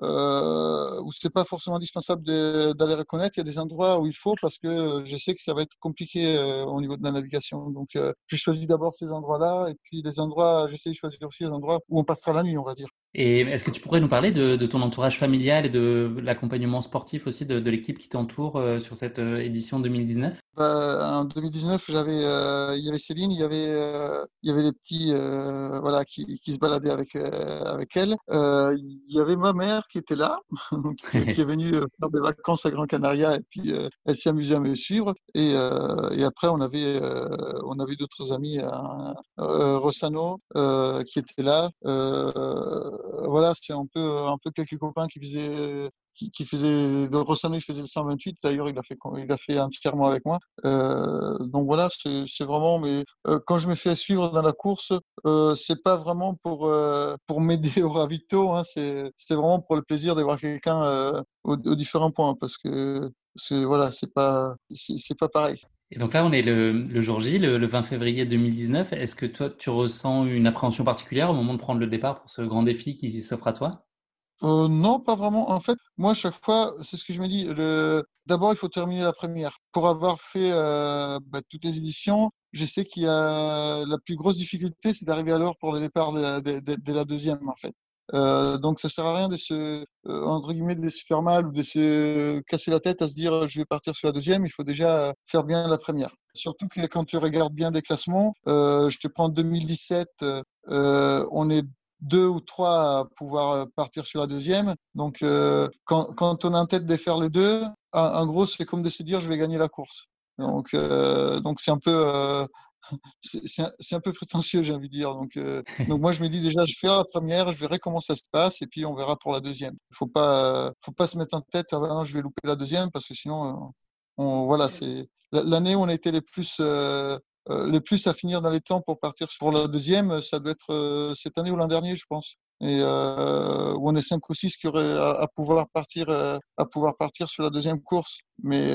euh, où c'est pas forcément indispensable d'aller reconnaître. Il y a des endroits où il faut parce que je sais que ça va être compliqué au niveau de la navigation. Donc, j'ai choisi d'abord ces endroits-là et puis les endroits, j'essaie de choisir aussi les endroits où on passera la nuit, on va dire. Et est-ce que tu pourrais nous parler de, ton entourage familial et de l'accompagnement sportif aussi de, l'équipe qui t'entoure euh, sur cette euh, édition 2019 bah, En 2019, j'avais, euh, il y avait Céline, il y avait, il y avait les petits, voilà, qui, qui, se baladaient avec avec elle. il y avait ma mère qui était là, [LAUGHS] qui, est venue faire des vacances à Gran Canaria et puis elle s'est amusée à me suivre. Et, et après, on avait, on avait d'autres amis, Rossano, qui était là voilà, c'était un peu, un peu quelques copains qui faisaient, qui, qui faisaient, de Rossano, il faisait le 128. D'ailleurs, il a fait, il a fait entièrement avec moi. Euh, donc voilà, c'est vraiment, mais euh, quand je me fais suivre dans la course, euh, c'est pas vraiment pour, euh, pour m'aider au ravito, hein, c'est vraiment pour le plaisir d'avoir quelqu'un euh, aux, aux, différents points parce que c'est, voilà, c'est pas, c'est pas pareil. Et donc là, on est le, jour J, le, 20 février 2019. Est-ce que toi, tu ressens une appréhension particulière au moment de prendre le départ pour ce grand défi qui s'offre à toi? Euh, Non, pas vraiment. En fait, moi, à chaque fois, c'est ce que je me dis. D'abord, il faut terminer la première. Pour avoir fait euh, bah, toutes les éditions, je sais qu'il y a la plus grosse difficulté, c'est d'arriver à l'heure pour le départ de la deuxième, en fait. Euh, donc ça sert à rien de se euh, entre guillemets de se faire mal ou de se casser la tête à se dire je vais partir sur la deuxième. Il faut déjà faire bien la première. Surtout que quand tu regardes bien des classements, euh, je te prends 2017, euh, on est deux ou trois à pouvoir partir sur la deuxième. Donc quand, quand on a en tête de faire les deux, en, gros c'est comme de se dire je vais gagner la course. Donc donc c'est un peu c'est un peu prétentieux, j'ai envie de dire. Donc, euh, [LAUGHS] donc moi, je me dis déjà, je fais la première, je verrai comment ça se passe, et puis on verra pour la deuxième. Il faut pas, faut pas se mettre en tête, ah ben je vais louper la deuxième, parce que sinon, euh, on, voilà, c'est l'année où on a été les plus, euh, les plus à finir dans les temps pour partir pour la deuxième. Ça doit être cette année ou l'an dernier, je pense. Et où on est cinq ou six qui auraient à, pouvoir partir, à pouvoir partir sur la deuxième course. Mais,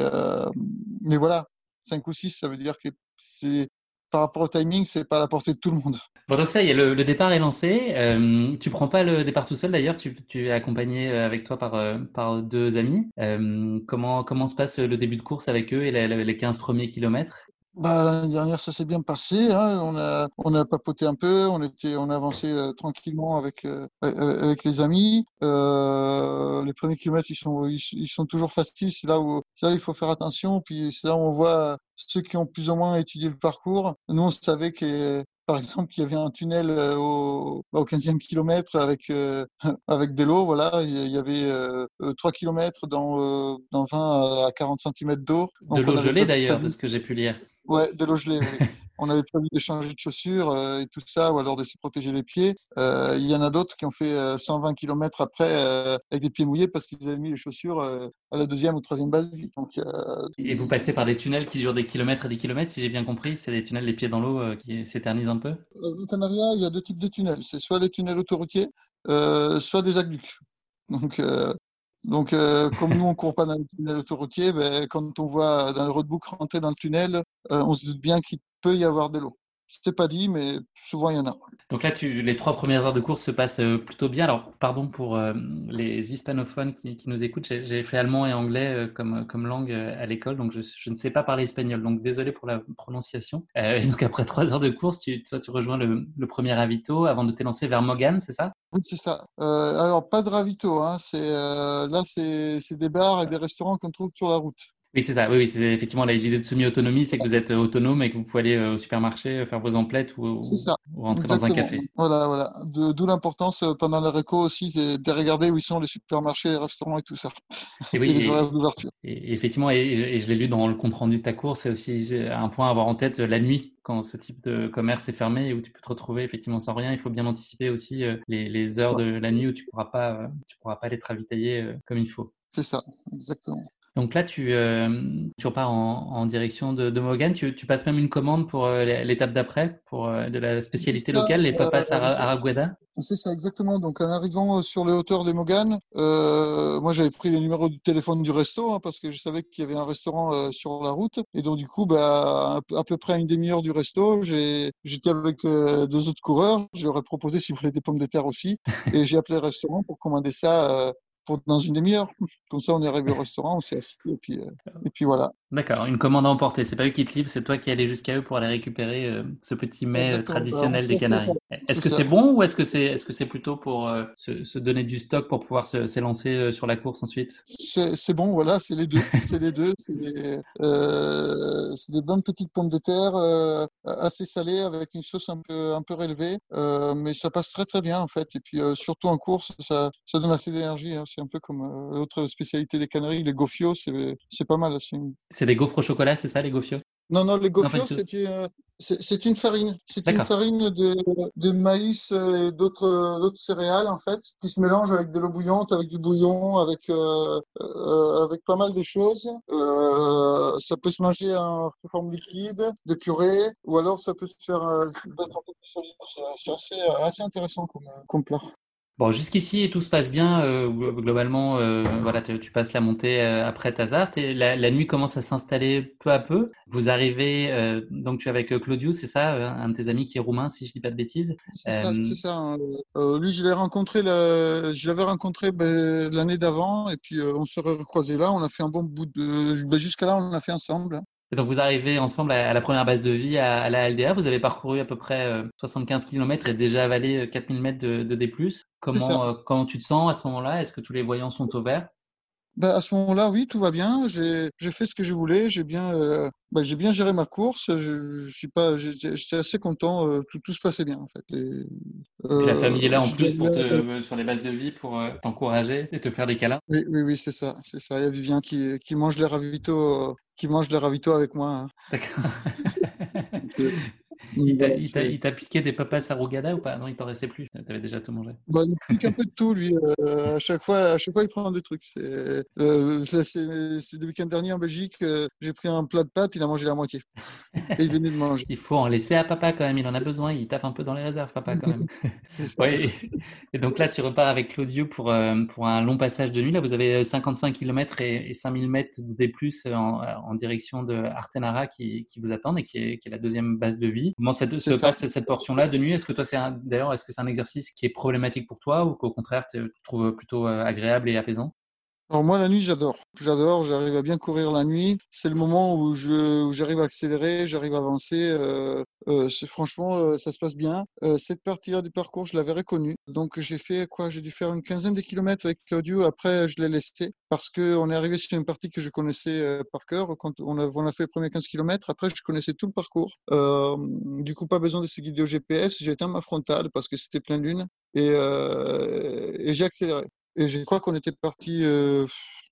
mais voilà, cinq ou six, ça veut dire que c'est par rapport au timing, c'est pas à la portée de tout le monde. Bon, donc ça y est, le, départ est lancé. Euh, tu prends pas le départ tout seul d'ailleurs, tu, tu, es accompagné euh, avec toi par, euh, par deux amis. Euh, comment, comment se passe le début de course avec eux et les 15 premiers kilomètres? Bah, L'année dernière, ça s'est bien passé. Hein. On, a, on a papoté un peu, on, était, on a avancé euh, tranquillement avec, euh, avec les amis. Euh, les premiers kilomètres, ils sont, ils, sont toujours faciles. C'est là où ça, il faut faire attention. Puis c'est là où on voit ceux qui ont plus ou moins étudié le parcours. Nous, on savait que par exemple, qu'il y avait un tunnel euh, au, au 15e kilomètre avec, euh, [LAUGHS] avec des lots. Voilà, il y avait euh, 3 kilomètres dans, dans 20 à 40 cm d'eau. De l'eau gelée d'ailleurs, de ce que j'ai pu lire. Ouais, de l'eau gelée. Oui. [LAUGHS] on avait prévu d'échanger de chaussures euh, et tout ça, ou alors de se protéger les pieds. Euh, il y en a d'autres qui ont fait 120 euh, km après avec des pieds mouillés parce qu'ils avaient mis les chaussures à la deuxième ou troisième base. Donc, et vous passez par des tunnels qui durent des kilomètres et des kilomètres, si j'ai bien compris. C'est des tunnels les pieds dans l'eau qui s'éternisent un peu? Au Canaria, il y a deux types de tunnels. C'est soit les tunnels autoroutiers, soit des aqueducs. Donc, donc, comme nous, on court pas dans le tunnel autoroutier, ben, quand on voit dans le roadbook rentrer dans le tunnel, on se doute bien qu'il peut y avoir de l'eau. C'est pas dit, mais souvent il y en a. Donc là, tu, les trois premières heures de course se passent euh, plutôt bien. Alors, pardon pour euh, les hispanophones qui, nous écoutent. J'ai fait allemand et anglais euh, comme, comme langue à l'école, donc je, je, ne sais pas parler espagnol. Donc désolé pour la prononciation. et donc après trois heures de course, tu, toi, tu rejoins le, le premier ravito avant de t'élancer vers Mogan, c'est ça? Oui, c'est ça. alors pas de ravito. Hein. C'est là, c'est des bars et des restaurants qu'on trouve sur la route. Oui, c'est ça. Oui, oui c'est effectivement l'idée de semi-autonomie, c'est que vous êtes euh, autonome et que vous pouvez aller euh, au supermarché euh, faire vos emplettes ou, rentrer dans un café. Voilà, voilà. D'où l'importance pendant le réco aussi de regarder où ils sont les supermarchés, les restaurants et tout ça. Et, oui, [LAUGHS] et les horaires d'ouverture. Et, effectivement, et, je l'ai lu dans le compte rendu de ta course, c'est aussi un point à avoir en tête la nuit quand ce type de commerce est fermé et où tu peux te retrouver effectivement sans rien. Il faut bien anticiper aussi les, les heures de la nuit où tu pourras pas, tu pourras pas aller te ravitailler comme il faut. C'est ça, exactement. Donc là, tu, euh, tu repars en, direction de, de Mogan. Tu, passes même une commande pour euh, l'étape d'après, pour euh, de la spécialité locale, les papas Aragueda C'est ça, exactement. Donc en arrivant sur les hauteurs de Mogan, moi j'avais pris le numéro de téléphone du resto hein, parce que je savais qu'il y avait un restaurant sur la route. Et donc du coup, bah, à, peu près à une demi-heure du resto, j'étais avec deux autres coureurs. Je leur ai proposé s'ils voulaient des pommes de terre aussi. [LAUGHS] et j'ai appelé le restaurant pour commander ça dans une demi-heure. Comme ça, on est arrivé au restaurant, on s'est assis et puis, euh, et puis voilà. D'accord, une commande à emporter. C'est pas eux qui te livrent, c'est toi qui allais jusqu'à eux pour aller récupérer euh, ce petit mets euh, traditionnel des Canaries. Est-ce que c'est bon ou est-ce que c'est est -ce c'est plutôt pour se, se, donner du stock pour pouvoir s'élancer sur la course ensuite? C'est bon, voilà, c'est les deux. [LAUGHS] c'est les deux. C'est des, des, bonnes petites pommes de terre assez salées avec une sauce un peu, un peu relevée. mais ça passe très très bien en fait. Et puis surtout en course, ça, ça donne assez d'énergie. Hein un peu comme euh, l'autre spécialité des Canaries, les gofios, c'est pas mal. C'est des gaufres au chocolat, c'est ça, les gofios Non, non, les gofios, c'est une farine. C'est une farine de, de maïs et d'autres céréales, en fait, qui se mélangent avec de l'eau bouillante, avec du bouillon, avec, euh, euh, avec pas mal de choses. ça peut se manger en forme liquide, de purée, ou alors ça peut se faire C'est assez, assez, intéressant comme, comme plat. Bon, jusqu'ici, tout se passe bien. Euh, globalement, euh, voilà, tu, passes la montée euh, après Tazart et la, la, nuit commence à s'installer peu à peu. Vous arrivez, donc tu es avec Claudius, c'est ça, un de tes amis qui est roumain, si je dis pas de bêtises. C'est ça. ça hein. lui, je l'ai rencontré, je l'avais rencontré ben, l'année d'avant et puis on se recroisé là. On a fait un bon bout de, ben, jusqu'à là, on a fait ensemble. Et donc vous arrivez ensemble à, la première base de vie à, la LDA, vous avez parcouru à peu près 75 euh, km et déjà avalé 4000 euh, mètres de, de D+. Comment, euh, comment tu te sens à ce moment-là? Est-ce que tous les voyants sont au vert? Ben, à ce moment-là, oui, tout va bien. J'ai fait ce que je voulais. J'ai bien, ben, j'ai bien géré ma course. Je, je suis pas, j'étais assez content. tout, tout se passait bien en fait. Et, la famille est là en plus pour te, sur les bases de vie pour t'encourager et te faire des câlins? Oui, oui, oui, c'est ça, c'est ça. Il y a Vivien qui, qui mange les ravitaux qui mange le ravito avec moi. Hein. [LAUGHS] il t'a piqué des papas arugada ou pas? Non, il t'en restait plus. Tu avais déjà tout mangé. Bah, il pique un peu de tout, lui. Euh, à, chaque fois, à chaque fois, il prend des trucs. C'est euh, le week-end dernier en Belgique, euh, j'ai pris un plat de pâtes, il a mangé la moitié. Et il venait de manger. [LAUGHS] il faut en laisser à papa quand même. Il en a besoin. Il tape un peu dans les réserves, papa, quand même. [LAUGHS] [LAUGHS] ouais, et, donc là, tu repars avec Claudio pour, pour un long passage de nuit. Là, vous avez 55 km et, et 5000 mètres de D+, en, en direction de Artenara qui, qui vous attendent et qui est, qui est la deuxième base de vie. Comment ça. se passe cette portion-là de nuit? Est-ce que toi, c'est d'ailleurs, est-ce que c'est un exercice qui est problématique pour toi ou qu'au contraire, tu trouves plutôt euh, agréable et apaisant? Alors moi la nuit j'adore, j'adore, j'arrive à bien courir la nuit. C'est le moment où je j'arrive à accélérer, j'arrive à avancer. Euh, euh, franchement euh, ça se passe bien. Euh, cette partie-là du parcours je l'avais reconnue, donc j'ai fait quoi? J'ai dû faire une quinzaine de kilomètres avec Claudio. Après je l'ai laissé parce que on est arrivé sur une partie que je connaissais euh, par cœur. Quand on a, on a fait les premiers 15 kilomètres, après je connaissais tout le parcours. du coup pas besoin de se guider au GPS. J'ai à ma frontale parce que c'était plein lune et, et j'ai accéléré. Et je crois qu'on était parti, euh,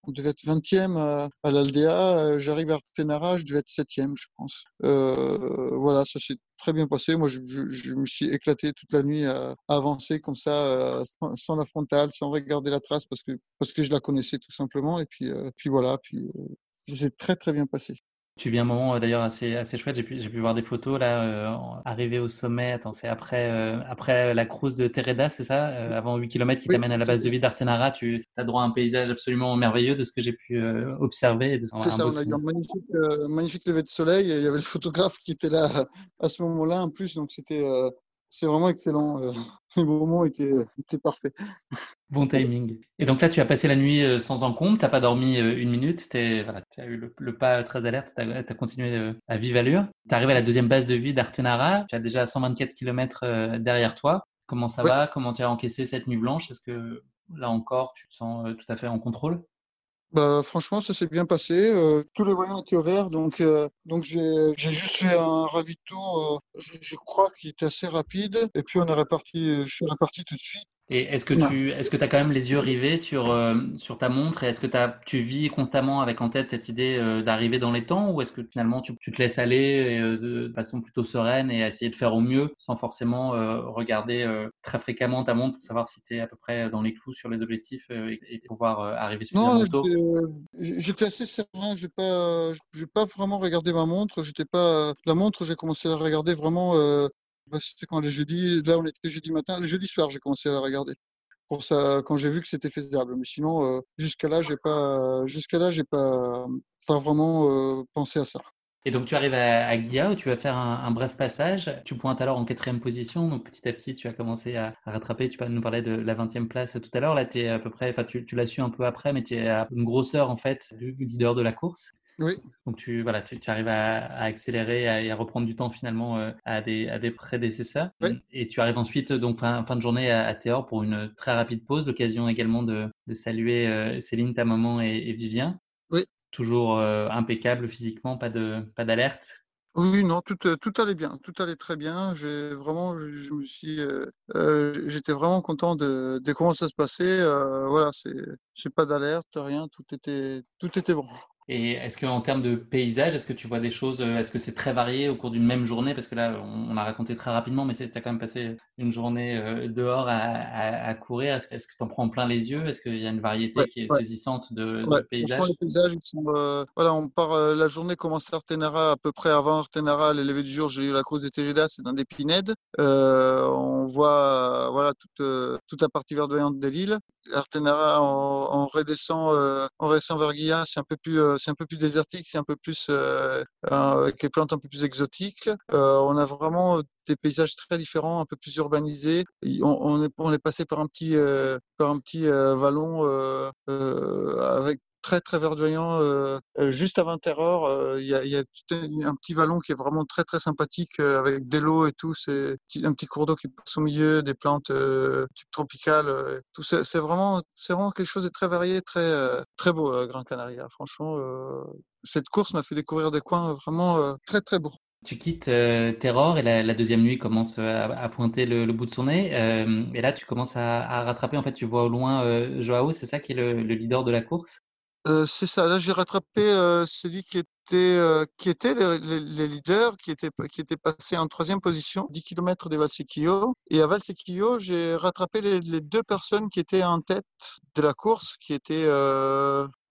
on devait être 20e à, à l'Aldea. Euh, j'arrive à Artenara, je devais être 7e, je pense. Euh, voilà, ça s'est très bien passé. Moi, je, je, je, me suis éclaté toute la nuit à, avancer comme ça, euh, sans, la frontale, sans regarder la trace, parce que parce que je la connaissais tout simplement. Et puis, euh, puis voilà, puis c'est très très bien passé. Tu vis un moment euh, d'ailleurs assez, assez chouette. J'ai pu, j'ai pu voir des photos là, euh, arrivé au sommet. Attends, c'est après, euh, après la cruise de Tereda, c'est ça Avant 8 km qui t'amène à la base de vie d'Artenara. Tu as droit à un paysage absolument merveilleux de ce que j'ai pu observer. C'est ça, on a eu un magnifique, magnifique lever de soleil. Et il y avait le photographe qui était là à ce moment-là en plus. Donc c'était c'est vraiment excellent. Euh, [LAUGHS] le moment était, était parfait. Bon timing. Et donc là, tu as passé la nuit euh, sans encombre, tu n'as pas dormi euh, une minute, voilà, tu as eu le, pas très alerte, tu as, continué à vive allure. Tu arrives à la deuxième base de vie d'Artenara, tu as déjà 124 km derrière toi. Comment ça va? Comment tu as encaissé cette nuit blanche? Est-ce que là encore, tu te sens tout à fait en contrôle? Bah, franchement, ça s'est bien passé. Euh, tous les voyants étaient ouverts, donc euh, donc j'ai juste fait un ravito. Euh, je, je, crois qu'il était assez rapide. Et puis on est reparti. Je suis reparti tout de suite. Et est-ce que tu est-ce que as quand même les yeux rivés sur, euh, sur ta montre et est-ce que as, tu vis constamment avec en tête cette idée euh, d'arriver dans les temps ou est-ce que finalement tu, tu, te laisses aller euh, de façon plutôt sereine et essayer de faire au mieux sans forcément regarder très fréquemment ta montre pour savoir si tu es à peu près dans les clous sur les objectifs et, pouvoir arriver suffisamment non, tôt J'étais assez serein, j'ai pas j'ai pas vraiment regardé ma montre, j'étais pas la montre, j'ai commencé à la regarder vraiment bah, c'était quand les jeudis, là on était jeudi matin, le jeudi soir j'ai commencé à la regarder. Pour ça, quand j'ai vu que c'était faisable. Mais sinon, euh, jusqu'à là, j'ai pas, jusqu'à là, j'ai pas, vraiment euh, pensé à ça. Et donc tu arrives à, à où tu vas faire un, bref passage. Tu pointes alors en quatrième position. Donc petit à petit, tu as commencé à, rattraper. Tu nous parlais de la 20e place tout à l'heure. Là, tu es à peu près, enfin tu, tu l'as su un peu après, mais tu es à une grosseur en fait du leader de la course. Oui. Donc tu, voilà, tu, tu arrives à, à accélérer et à, reprendre du temps finalement euh, à, des, à des prédécesseurs. Oui. Et tu arrives ensuite, donc fin, fin de journée à, à Théor pour une très rapide pause. L'occasion également de, de saluer euh, Céline, ta maman et, et Vivien. Oui. Toujours euh, impeccable physiquement, pas d'alerte? Oui, non, tout, tout allait bien, tout allait très bien. J'ai vraiment, je, je, me suis, euh, j'étais vraiment content de, de, comment ça se passait. Euh, voilà, c'est, c'est pas d'alerte, rien, tout était, tout était bon. Et est-ce qu'en termes de paysage, est-ce que tu vois des choses, euh, est-ce que c'est très varié au cours d'une même journée? Parce que là, on, on, a raconté très rapidement, mais tu as quand même passé une journée euh, dehors à, à, à courir. Est-ce, que tu en prends plein les yeux? Est-ce qu'il y a une variété ouais, qui est ouais. saisissante de, ouais. de paysages Les paysages, sont, euh, voilà, on part, euh, la journée commence à Artenara, à peu près avant Artenara, les levées du jour, j'ai eu la cause des Tégédas, c'est dans des pinèdes. Euh, on voit voilà, toute, toute la partie verdoyante de l'île. Artenara, on, on redescend, on redescend vers Guilla, c'est un peu plus, c'est un peu plus désertique c'est un peu plus euh, avec les plantes un peu plus exotiques. Euh, on a vraiment des paysages très différents, un peu plus urbanisés. On, est, on est passé par un petit, euh, par un petit euh, vallon euh, euh, avec très très verdoyant. Euh, juste avant Terror, il y, a, un petit vallon qui est vraiment très très sympathique avec des lots et tout. C'est un petit cours d'eau qui passe au milieu, des plantes tropicales. c'est vraiment c'est vraiment quelque chose de très varié, très très beau, Grand Canaria. Franchement, cette course m'a fait découvrir des coins vraiment très très beaux. Tu quittes euh, Terror et la, deuxième nuit commence à, pointer le, bout de son nez. Euh, et là, tu commences à, rattraper. En fait, tu vois au loin euh, Joao, c'est ça qui est le, leader de la course? Euh, c'est ça. Là, j'ai rattrapé euh, celui qui était euh, qui était les, leaders, qui était qui était passé en troisième position, 10 km des Valsecchio. Et à Valsecchio, j'ai rattrapé les, les, deux personnes qui étaient en tête de la course, qui étaient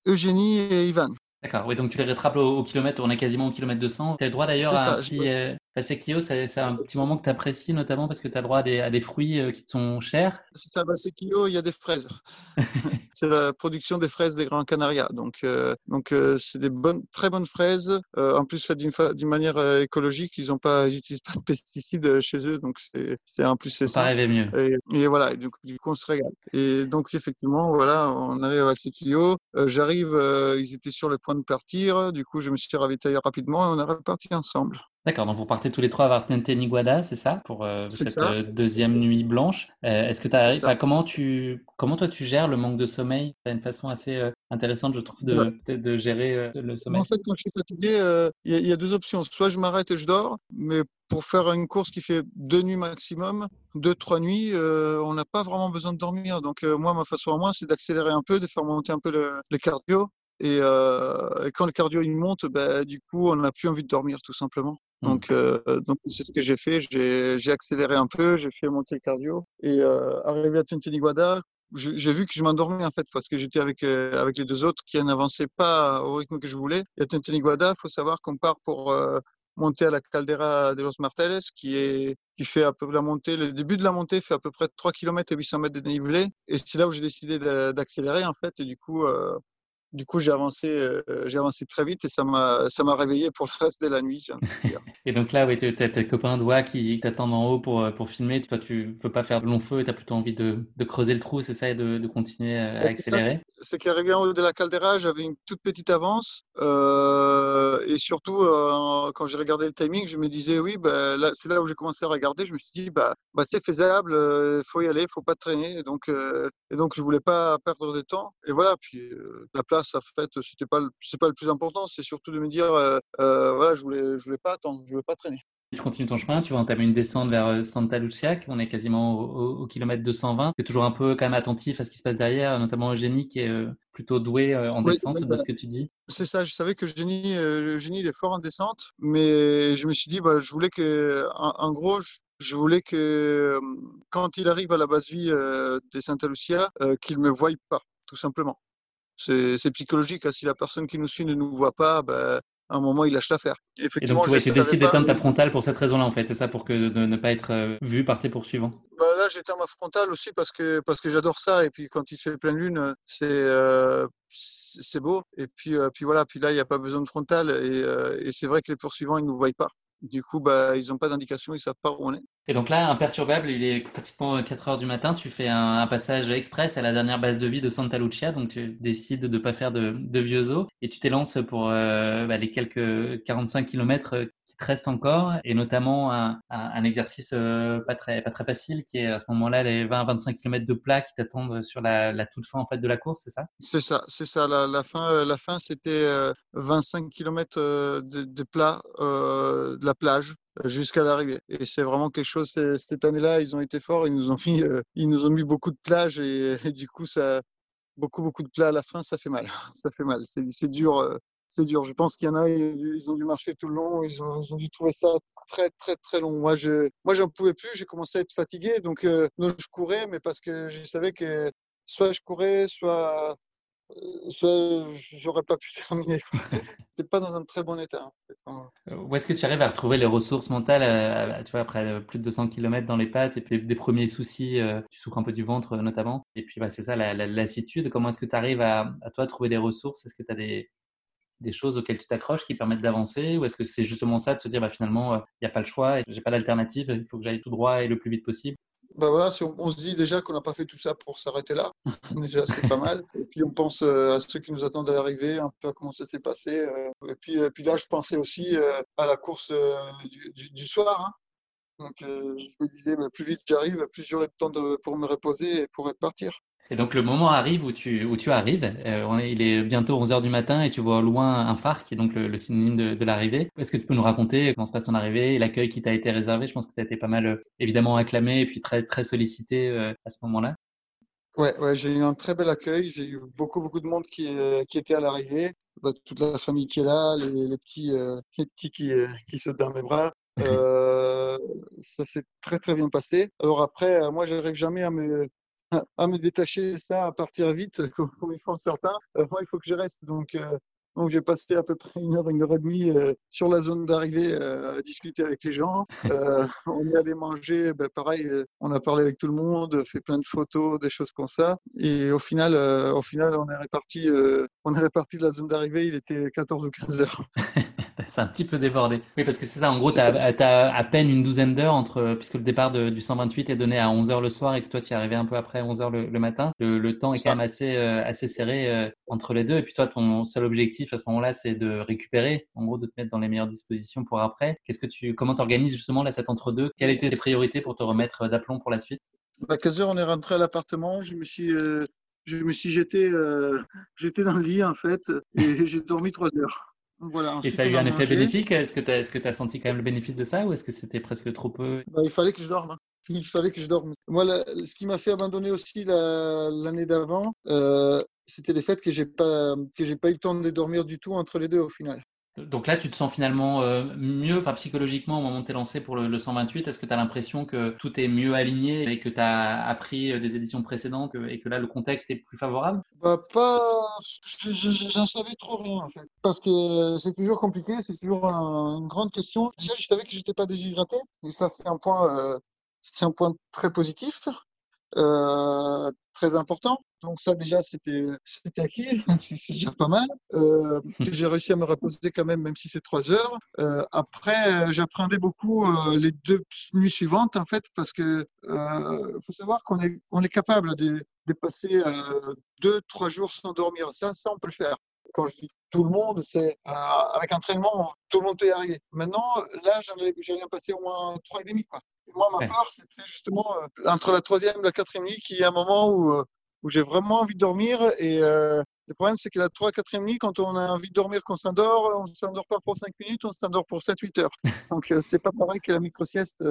Eugénie et Ivan. D'accord, oui, donc tu les rattrapes au, kilomètre, on est quasiment au kilomètre 200. Tu as le droit d'ailleurs à un petit. Euh, Basekio, c'est un petit moment que tu apprécies, notamment parce que tu as le droit à des, à des fruits euh, qui te sont chers. C'est à Basekio, il y a des fraises. [LAUGHS] c'est la production des fraises des Grands Canaria. Donc, euh, donc c'est des bonnes, très bonnes fraises. en plus, faites d'une manière écologique. Ils n'ont pas, utilisent pas de pesticides chez eux. Donc, c'est en plus, c'est ça. rêvait mieux. Et, voilà, et donc, du coup, on se régale. Et donc, effectivement, voilà, on arrive à Basekio. J'arrive, ils étaient sur le point de partir. Du coup, je me suis ravitaillé rapidement et on est reparti ensemble. D'accord, donc vous partez tous les trois à Vartente Niguada, c'est ça, pour euh, cette euh, deuxième nuit blanche. Euh, est-ce que tu arrives, comment tu, comment toi tu gères le manque de sommeil? Tu as une façon assez intéressante, je trouve, de, de gérer le sommeil? En fait, quand je suis fatigué, il y, a deux options. Soit je m'arrête et je dors, mais pour faire une course qui fait deux nuits maximum, deux, trois nuits, on n'a pas vraiment besoin de dormir. Donc moi, ma façon à moi, c'est d'accélérer un peu, de faire monter un peu le, le cardio. Et, et, quand le cardio il monte, bah, du coup, on n'a plus envie de dormir, tout simplement. Mmh. Donc, euh, donc c'est ce que j'ai fait. J'ai accéléré un peu, j'ai fait monter le cardio et euh, arrivé à Tintiniguada, j'ai vu que je m'endormais en fait parce que j'étais avec euh, avec les deux autres qui n'avançaient pas au rythme que je voulais. Et à Tintiniguada, il faut savoir qu'on part pour euh, monter à la Caldera de los Marteles, qui est qui fait à peu la montée. Le début de la montée fait à peu près 3 km et 800 mètres de dénivelé. Et c'est là où j'ai décidé d'accélérer en fait. Et du coup, euh, du coup, j'ai avancé, euh, j'ai avancé très vite et ça m'a, ça m'a réveillé pour le reste de la nuit. [LAUGHS] et donc là, oui, tu as tes copains doigts qui t'attendent en haut pour, pour filmer. Toi, tu veux pas faire de long feu et tu as plutôt envie de, de, creuser le trou, c'est ça, et de, de continuer à accélérer? C'est qu'arrivé en haut de la caldeira, j'avais une toute petite avance. Euh, et surtout, euh, quand j'ai regardé le timing, je me disais, oui, bah, là, c'est là où j'ai commencé à regarder. Je me suis dit, bah, bah c'est faisable, il faut y aller, faut pas traîner. Et donc, et donc, je voulais pas perdre de temps. Et voilà, puis la place ça fait, c'était pas, c'est pas le plus important. C'est surtout de me dire, euh, euh, voilà, je voulais, je voulais pas attendre, je voulais pas traîner. Tu continues ton chemin, tu vas entamer une descente vers euh, Santa Lucia, on est quasiment au, kilomètre 220. Tu es toujours un peu quand même attentif à ce qui se passe derrière, notamment Eugénie qui est plutôt doué en descente, de ce que tu dis? C'est ça, je savais que Eugénie, Eugénie il est fort en descente, mais je me suis dit, bah, je voulais que, en, gros, je, voulais que quand il arrive à la base vie de Santa Lucia, qu'il me voie pas, tout simplement c'est psychologique. Hein. Si la personne qui nous suit ne nous voit pas, ben, à un moment, il lâche l'affaire. Et donc, tu décides d'éteindre ta frontale pour cette raison-là, en fait. C'est ça, pour que de ne pas être euh, vu par tes poursuivants. Bah là, j'éteins ma frontale aussi parce que parce que j'adore ça. Et puis, quand il fait pleine lune, c'est euh, c'est beau. Et puis euh, puis voilà. Puis là, il n'y a pas besoin de frontale. Et, et c'est vrai que les poursuivants, ils nous voient pas. Du coup, bah, ils n'ont pas d'indication, ils savent pas où on est. Et donc là, imperturbable, il est pratiquement 4 heures du matin. Tu fais un, passage express à la dernière base de vie de Santa Lucia. Donc tu décides de ne pas faire de, de vieux os et tu t'élances pour euh, bah, les quelques 45 km qui te restent encore et notamment un, exercice euh, pas, très, pas très facile qui est à ce moment-là les 20-25 km de plat qui t'attendent sur la, toute fin en fait de la course, c'est ça? C'est ça, c'est ça. La, fin, la fin c'était 25 km de, de plat euh, de la plage jusqu'à l'arrivée. Et c'est vraiment quelque chose. Cette année-là, ils ont été forts. Ils nous ont mis, euh, ils nous ont mis beaucoup de plages [LAUGHS] et, du coup, ça, beaucoup, beaucoup de plats à la fin, ça fait mal. [LAUGHS] Ça fait mal. C'est dur. Euh, c'est dur. Je pense qu'il y en a, ils ont dû marcher tout le long. Ils ont, dû trouver ça très, très, très long. Moi, je, moi, j'en pouvais plus. J'ai commencé à être fatigué. Donc, euh, je courais, mais parce que je savais que soit je courais, soit j'aurais pas pu [LAUGHS] terminer. C'est pas dans un très bon état. Euh, où est-ce que tu arrives à retrouver les ressources mentales euh, après euh, plus de 200 km dans les pattes et puis des premiers soucis, tu souffres un peu du ventre notamment. Et puis bah, c'est ça, la, lassitude. Comment est-ce que tu arrives à, à, trouver des ressources? Est-ce que tu as des, des choses auxquelles tu t'accroches qui permettent d'avancer Ou est-ce que c'est justement ça de se dire bah, finalement, il n'y a pas le choix, j'ai pas d'alternative, il faut que j'aille tout droit et le plus vite possible? Bah voilà, on, se dit déjà qu'on n'a pas fait tout ça pour s'arrêter là. [LAUGHS] déjà, c'est pas mal. Et puis, on pense euh, à ceux qui nous attendent à l'arrivée, un peu à comment ça s'est passé. Euh. et, puis, là, je pensais aussi euh, à la course du, soir. Hein. Donc, je me disais, bah, plus vite j'arrive, plus j'aurai de temps pour me reposer et pour partir. Et donc le moment arrive où tu, où tu arrives, euh, il est bientôt 11h du matin et tu vois au loin un phare qui est donc le, synonyme de, de l'arrivée. Est-ce que tu peux nous raconter comment se passe ton arrivée et l'accueil qui t'a été réservé? Je pense que tu as été pas mal euh, évidemment acclamé et puis très, très sollicité euh, à ce moment-là. Ouais, ouais, j'ai eu un très bel accueil. J'ai eu beaucoup, beaucoup de monde qui, qui était à l'arrivée. Bah, toute la famille qui est là, les, les petits, les petits qui, qui sautent dans mes bras. [LAUGHS] Ça s'est très très bien passé. Alors après, moi, j'arrive jamais à me à me détacher ça, à partir vite, [LAUGHS] comme, ils font certains. moi, il faut que je reste. Donc, donc j'ai passé à peu près une heure, une heure et demie euh, sur la zone d'arrivée euh, à discuter avec les gens. [LAUGHS] Euh, on est allé manger, ben, pareil, on a parlé avec tout le monde, fait plein de photos, des choses comme ça. Et au final, au final, on est réparti, on est réparti de la zone d'arrivée. Il était 14 ou 15 heures. [LAUGHS] [LAUGHS] c'est un petit peu débordé. Oui, parce que c'est ça, en gros, tu as, à peine une douzaine d'heures entre, puisque le départ du 128 est donné à 11h le soir et que toi, tu es arrivé un peu après 11h le, matin. Le, temps est quand même assez, euh, assez serré euh, entre les deux. Et puis toi, ton seul objectif à ce moment-là, c'est de récupérer, en gros, de te mettre dans les meilleures dispositions pour après. Qu'est-ce que tu, comment t'organises justement là, cet entre-deux? Quelles étaient tes priorités pour te remettre d'aplomb pour la suite? À 15h, on est rentré à l'appartement. Je me suis. Euh, je me suis jeté, [LAUGHS] j'étais dans le lit en fait et j'ai dormi trois heures et ça a eu un effet bénéfique Est-ce que tu as, est as, senti quand même le bénéfice de ça ou est-ce que c'était presque trop peu? Bah, Il fallait que je dorme. Hein. Il fallait que je dorme. Moi, ce qui m'a fait abandonner aussi l'année d'avant, euh, c'était le fait que j'ai pas que j'ai pas eu le temps de dormir du tout entre les deux au final. Donc là, tu te sens finalement euh, mieux, enfin psychologiquement, au moment où tu es lancé pour le, 128, est-ce que tu as l'impression que tout est mieux aligné et que tu as appris euh, des éditions précédentes et que là, le contexte est plus favorable? Bah, Pas. J'en savais trop rien, en fait. Parce que c'est toujours compliqué, c'est toujours une grande question. Déjà, je savais que j'étais pas déshydraté. Et ça, c'est un point, euh, c'est un point très positif. Euh, très important. Donc ça déjà c'était c'était acquis, [LAUGHS] c'est déjà pas mal. Euh, j'ai réussi à me reposer quand même, même si c'est trois heures. Euh, après, euh, j'appréhendais beaucoup euh, les deux nuits suivantes en fait, parce que euh, faut savoir qu'on est on est capable de, de passer deux trois jours sans dormir. Ça, ça on peut le faire. Quand je dis tout le monde, c'est avec entraînement, tout le monde peut y arriver. Maintenant, là, j'allais passer au moins trois et demi quoi moi, ma peur, c'était justement euh, entre la troisième et la quatrième nuit, qu'il y a un moment où, euh, où j'ai vraiment envie de dormir. Et euh, le problème, c'est que la troisième, quatrième nuit, quand on a envie de dormir, qu'on s'endort, on ne s'endort pas pour cinq minutes, on s'endort pour 7-8 heures. [LAUGHS] Donc, c'est pas pareil que la micro-sieste.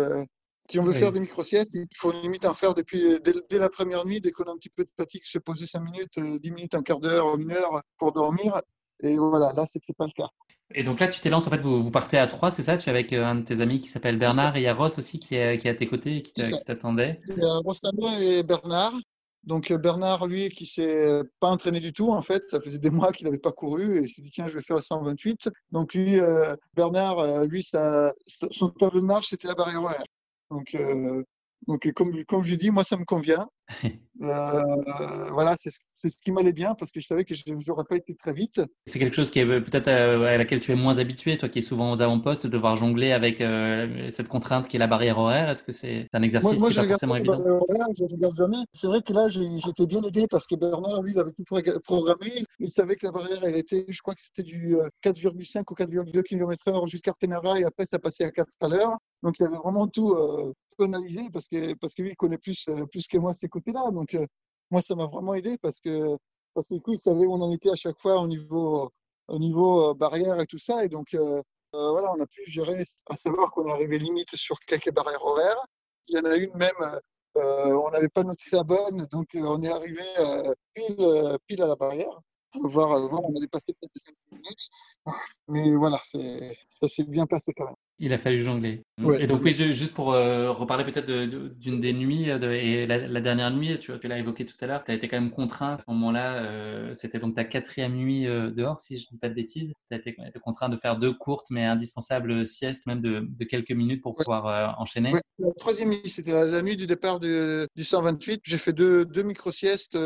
Si on veut faire des micro-siestes, il faut limite en faire depuis, dès, dès la première nuit, dès qu'on a un petit peu de fatigue, se poser 5 minutes, 10 minutes, un quart d'heure, une heure pour dormir. Et voilà, là, c'était pas le cas. Et donc là, tu t'es lancé, en fait, vous, vous partez à trois, c'est ça? Tu es avec euh, un de tes amis qui s'appelle Bernard et il y a Ross aussi qui est, qui est à tes côtés et qui t'attendait. Il y a Rossano et Bernard. Donc euh, Bernard, lui, qui s'est pas entraîné du tout, en fait, ça faisait des mois qu'il n'avait pas couru, et il s'est dit, tiens, je vais faire le 128. Donc lui, euh, Bernard, lui, ça, son tableau de marche, c'était la barrière horaire. Donc, donc comme, comme je dis, moi, ça me convient. [LAUGHS] Euh, voilà, c'est ce qui m'allait bien parce que je savais que je n'aurais pas été très vite. C'est quelque chose qui est peut-être euh, à laquelle tu es moins habitué, toi qui es souvent aux avant-postes, de devoir jongler avec euh, cette contrainte qui est la barrière horaire. Est-ce que c'est un exercice qui n'est pas forcément évident? Je ne regarde jamais. C'est vrai que là, j'étais bien aidé parce que Bernard, lui, il avait tout programmé. Il savait que la barrière, elle était, je crois que c'était du 4,5 ou 4,2 km/h jusqu'à Artenara et après, ça passait à 4 à l'heure. Donc, il avait vraiment tout, analysé parce que, parce que lui, il connaît plus, plus que moi ces côtés-là. Donc, euh, moi, ça m'a vraiment aidé parce que, parce que du coup, il savait où on en était à chaque fois au niveau, au niveau euh, barrière et tout ça. Et donc, euh, voilà, on a pu gérer, à savoir qu'on arrivé limite sur quelques barrières horaires. Il y en a une même, on n'avait pas noté la bonne, donc on est arrivé pile, pile à la barrière. Voir, voir, on a dépassé peut-être 5 minutes. [LAUGHS] Mais voilà, ça s'est bien passé quand même. Il a fallu jongler. Et donc, oui, juste pour euh, reparler peut-être d'une des nuits, euh, et la, dernière nuit, tu, tu l'as évoqué tout à l'heure, tu as été quand même contraint à ce moment-là. Euh, c'était donc ta quatrième nuit dehors, si je ne dis pas de bêtises. Tu as été, contraint de faire deux courtes mais indispensables siestes, même de, quelques minutes pour pouvoir enchaîner. La troisième nuit, c'était la, nuit du départ du, 128. J'ai fait deux, deux micro-siestes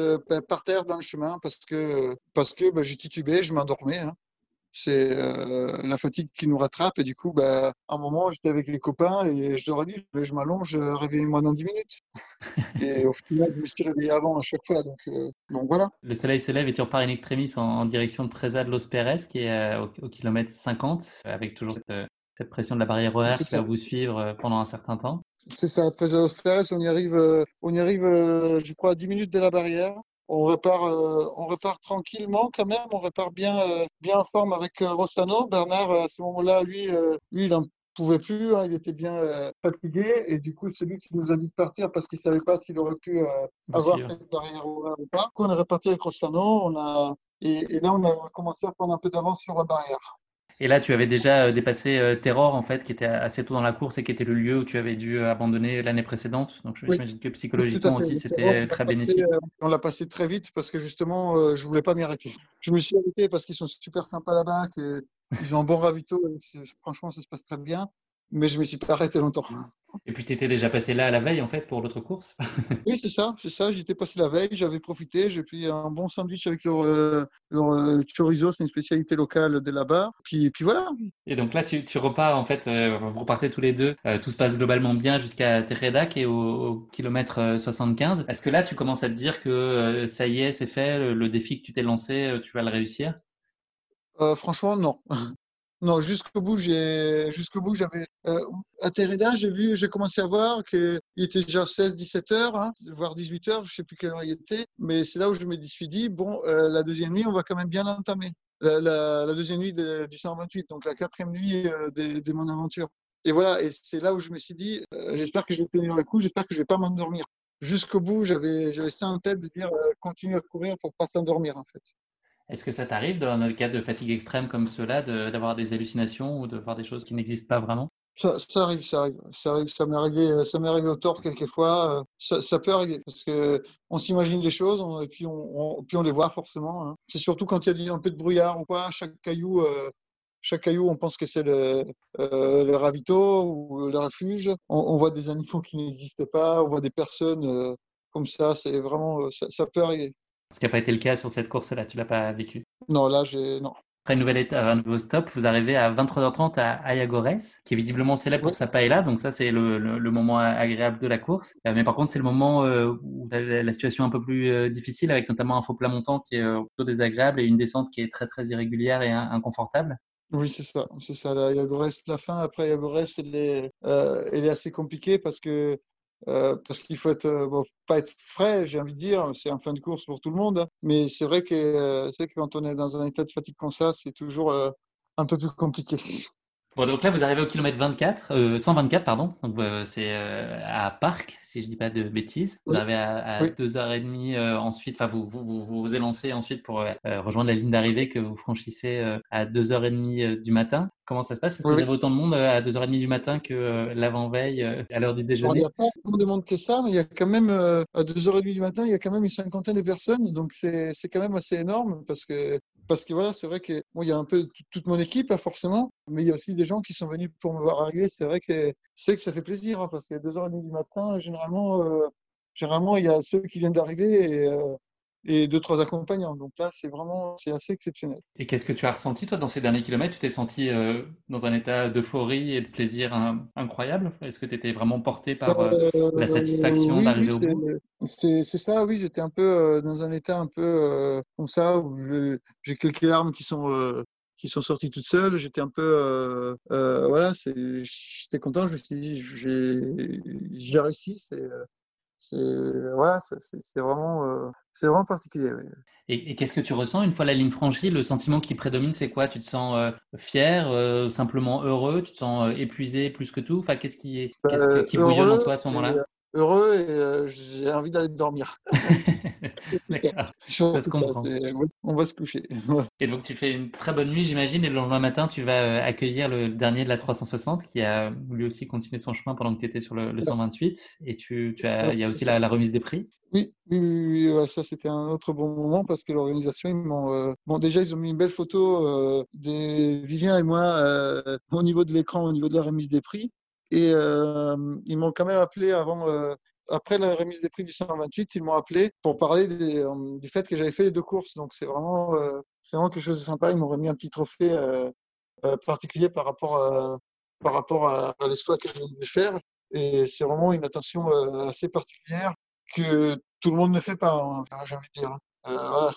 par terre dans le chemin parce que, parce que bah, j'ai titubé, je m'endormais. Hein c'est euh, la fatigue qui nous rattrape. Et du coup, bah, à un moment, j'étais avec les copains et je leur ai dit, je m'allonge, réveille-moi dans 10 minutes. [LAUGHS] et au final, je me suis réveillé avant à chaque fois. Donc, euh, donc voilà. Le soleil se lève et tu repars in extremis en, direction de Presa de Los Pérez, qui est euh, au, kilomètre 50, avec toujours cette, cette pression de la barrière horaire qui va vous suivre pendant un certain temps. C'est ça, Presa de Los Pérez, on y arrive, on y arrive je crois, à 10 minutes de la barrière on repart, euh, on repart tranquillement quand même. On repart bien, euh, bien en forme avec euh, Rossano. Bernard, à ce moment-là, lui, lui, il en pouvait plus, hein, il était bien fatigué, et du coup, c'est lui qui nous a dit de partir parce qu'il savait pas s'il aurait pu avoir cette barrière ou pas. Du coup, on est reparti avec Rossano, on a, et, et, là, on a commencé à prendre un peu d'avance sur la barrière. Et là, tu avais déjà euh, dépassé euh, Terror, en fait, qui était assez tôt dans la course et qui était le lieu où tu avais dû euh, abandonner l'année précédente. Donc, j'imagine que psychologiquement aussi, c'était très bénéfique. on l'a passé très vite parce que justement, je voulais pas m'y arrêter. Je me suis arrêté parce qu'ils sont super sympas là-bas, qu'ils ont un bon ravito. franchement, ça se passe très bien. Mais je me suis pas arrêté longtemps. Et puis, tu étais déjà passé là à la veille, en fait, pour l'autre course? [LAUGHS] Oui, c'est ça, c'est ça. J'étais passé la veille, j'avais profité, j'ai pris un bon sandwich avec leur, euh, leur euh, chorizo, c'est une spécialité locale de là-bas. Puis, puis voilà. Et donc là, tu, tu repars, en fait, euh, vous repartez tous les deux. tout se passe globalement bien jusqu'à Teredac et au, kilomètre 75. Est-ce que là, tu commences à te dire que ça y est, c'est fait, le, le défi que tu t'es lancé, tu vas le réussir? Franchement, non. Non, jusqu'au bout, j'ai, jusqu'au bout, j'avais, euh, à Tereda, j'ai vu, j'ai commencé à voir qu'il était déjà 16, 17 heures, hein, voire 18 heures, je sais plus quelle heure il était, mais c'est là où je me suis dit, bon, euh, la deuxième nuit, on va quand même bien l'entamer. La, la, la, deuxième nuit du 128, donc la quatrième nuit euh, de, de, mon aventure. Et voilà, et c'est là où je me suis dit, euh, j'espère que je vais tenir le coup, j'espère que je vais pas m'endormir. Jusqu'au bout, j'avais, j'avais ça en tête de dire, euh, continue à courir pour pas s'endormir, en fait. Est-ce que ça t'arrive, dans le cas de fatigue extrême comme cela, d'avoir des hallucinations ou de voir des choses qui n'existent pas vraiment? Ça, arrive, ça arrive, ça arrive. Ça m'est arrivé, ça m'est arrivé au tort quelquefois. Ça, ça, peut arriver parce que on s'imagine des choses et puis on, puis on les voit forcément. Hein. C'est surtout quand il y a un peu de brouillard ou quoi. Chaque caillou, euh, chaque caillou, on pense que c'est le, euh, le ravito ou le refuge. On, voit des animaux qui n'existent pas. On voit des personnes euh, comme ça. C'est vraiment, ça, ça peut arriver. Ce qui n'a pas été le cas sur cette course-là, tu l'as pas vécu Non, là, j'ai non. Après une nouvelle étape, un nouveau stop, vous arrivez à 23h30 à Ayagores, qui est visiblement célèbre pour sa paella, donc ça c'est le, le, le, moment agréable de la course. Euh, mais par contre, c'est le moment euh, où la situation est un peu plus euh, difficile, avec notamment un faux plat montant qui est plutôt désagréable et une descente qui est très très irrégulière et inconfortable. Oui, c'est ça, c'est ça. La Ayagores, la fin après Ayagores, elle est, euh, elle est assez compliquée parce que euh, parce qu'il faut être euh, bon, pas être frais, j'ai envie de dire, c'est en fin de course pour tout le monde. Mais c'est vrai que euh, c'est que quand on est dans un état de fatigue comme ça, c'est toujours euh, un peu plus compliqué. Bon, donc là, vous arrivez au kilomètre 24, euh, 124, pardon. Donc, euh, c'est euh, à Parc, si je dis pas de bêtises. Vous arrivez à, à Oui. deux heures et demie ensuite. Enfin, vous vous, vous vous élancez ensuite pour euh, rejoindre la ligne d'arrivée que vous franchissez euh, à deux heures et demie euh, du matin. Comment ça se passe? Est-ce que Oui, vous avez autant de monde euh, à deux heures et demie du matin que euh, l'avant-veille euh, à l'heure du Bon, il n'y déjeuner? a pas tant de monde que ça, mais il y a quand même, euh, à 2h30 du matin, il y a quand même une cinquantaine de personnes. Donc, c'est quand même assez énorme parce que, parce que voilà, c'est vrai que bon, il y a un peu toute mon équipe, forcément, mais il y a aussi des gens qui sont venus pour me voir arriver. C'est vrai que c'est que ça fait plaisir hein, parce qu'à 2h30 du matin, généralement, euh, généralement, il y a ceux qui viennent d'arriver et, euh, et deux, trois accompagnants. Donc là, c'est vraiment, c'est assez exceptionnel. Et qu'est-ce que tu as ressenti, toi, dans ces derniers kilomètres? Tu t'es senti euh, dans un état d'euphorie et de plaisir hein, incroyable? Est-ce que tu étais vraiment porté par euh, la Euh, satisfaction oui, oui, d'arriver au c'est, bout? c'est, c'est ça, oui, j'étais un peu dans un état un peu comme ça, où je- j'ai quelques larmes qui sont, qui sont sorties toutes seules, j'étais un peu, euh, euh, voilà, c'est, j'étais content, je me suis dit, j'ai, j'ai réussi, c'est, c'est, voilà, c'est, vraiment, euh, c'est vraiment particulier, oui. Et, et qu'est-ce que tu ressens une fois la ligne franchie? Le sentiment qui prédomine, c'est quoi? Tu te sens euh, fier, euh, simplement heureux, tu te sens épuisé plus que tout? Enfin, qu'est-ce qui est, qu'est-ce que- Euh, qui bouillonne en toi à ce moment-là? Heureux et euh, j'ai envie d'aller dormir. [LAUGHS] C'est ça. Se comprend. on va se coucher. [LAUGHS] Et donc tu fais une très bonne nuit, j'imagine, et le lendemain matin, tu vas euh, accueillir le dernier de la 360 qui a lui aussi continué son chemin pendant que tu étais sur le, le 128. Et tu, tu as, il y a aussi la, la remise des prix. Oui, oui, ça c'était un autre bon moment parce que l'organisation, ils m'ont, euh, bon déjà ils ont mis une belle photo euh, de Vivien et moi au niveau de l'écran, au niveau de la remise des prix, et euh, ils m'ont quand même appelé avant, euh, après la remise des prix du 128, ils m'ont appelé pour parler des, euh, du fait que j'avais fait les deux courses, donc c'est vraiment, euh, c'est vraiment quelque chose de sympa. Ils m'ont remis un petit trophée euh, particulier par rapport à, par rapport à, à que je viens de faire, et c'est vraiment une attention assez particulière que tout le monde ne fait pas, hein, j'ai envie de dire. Euh, voilà,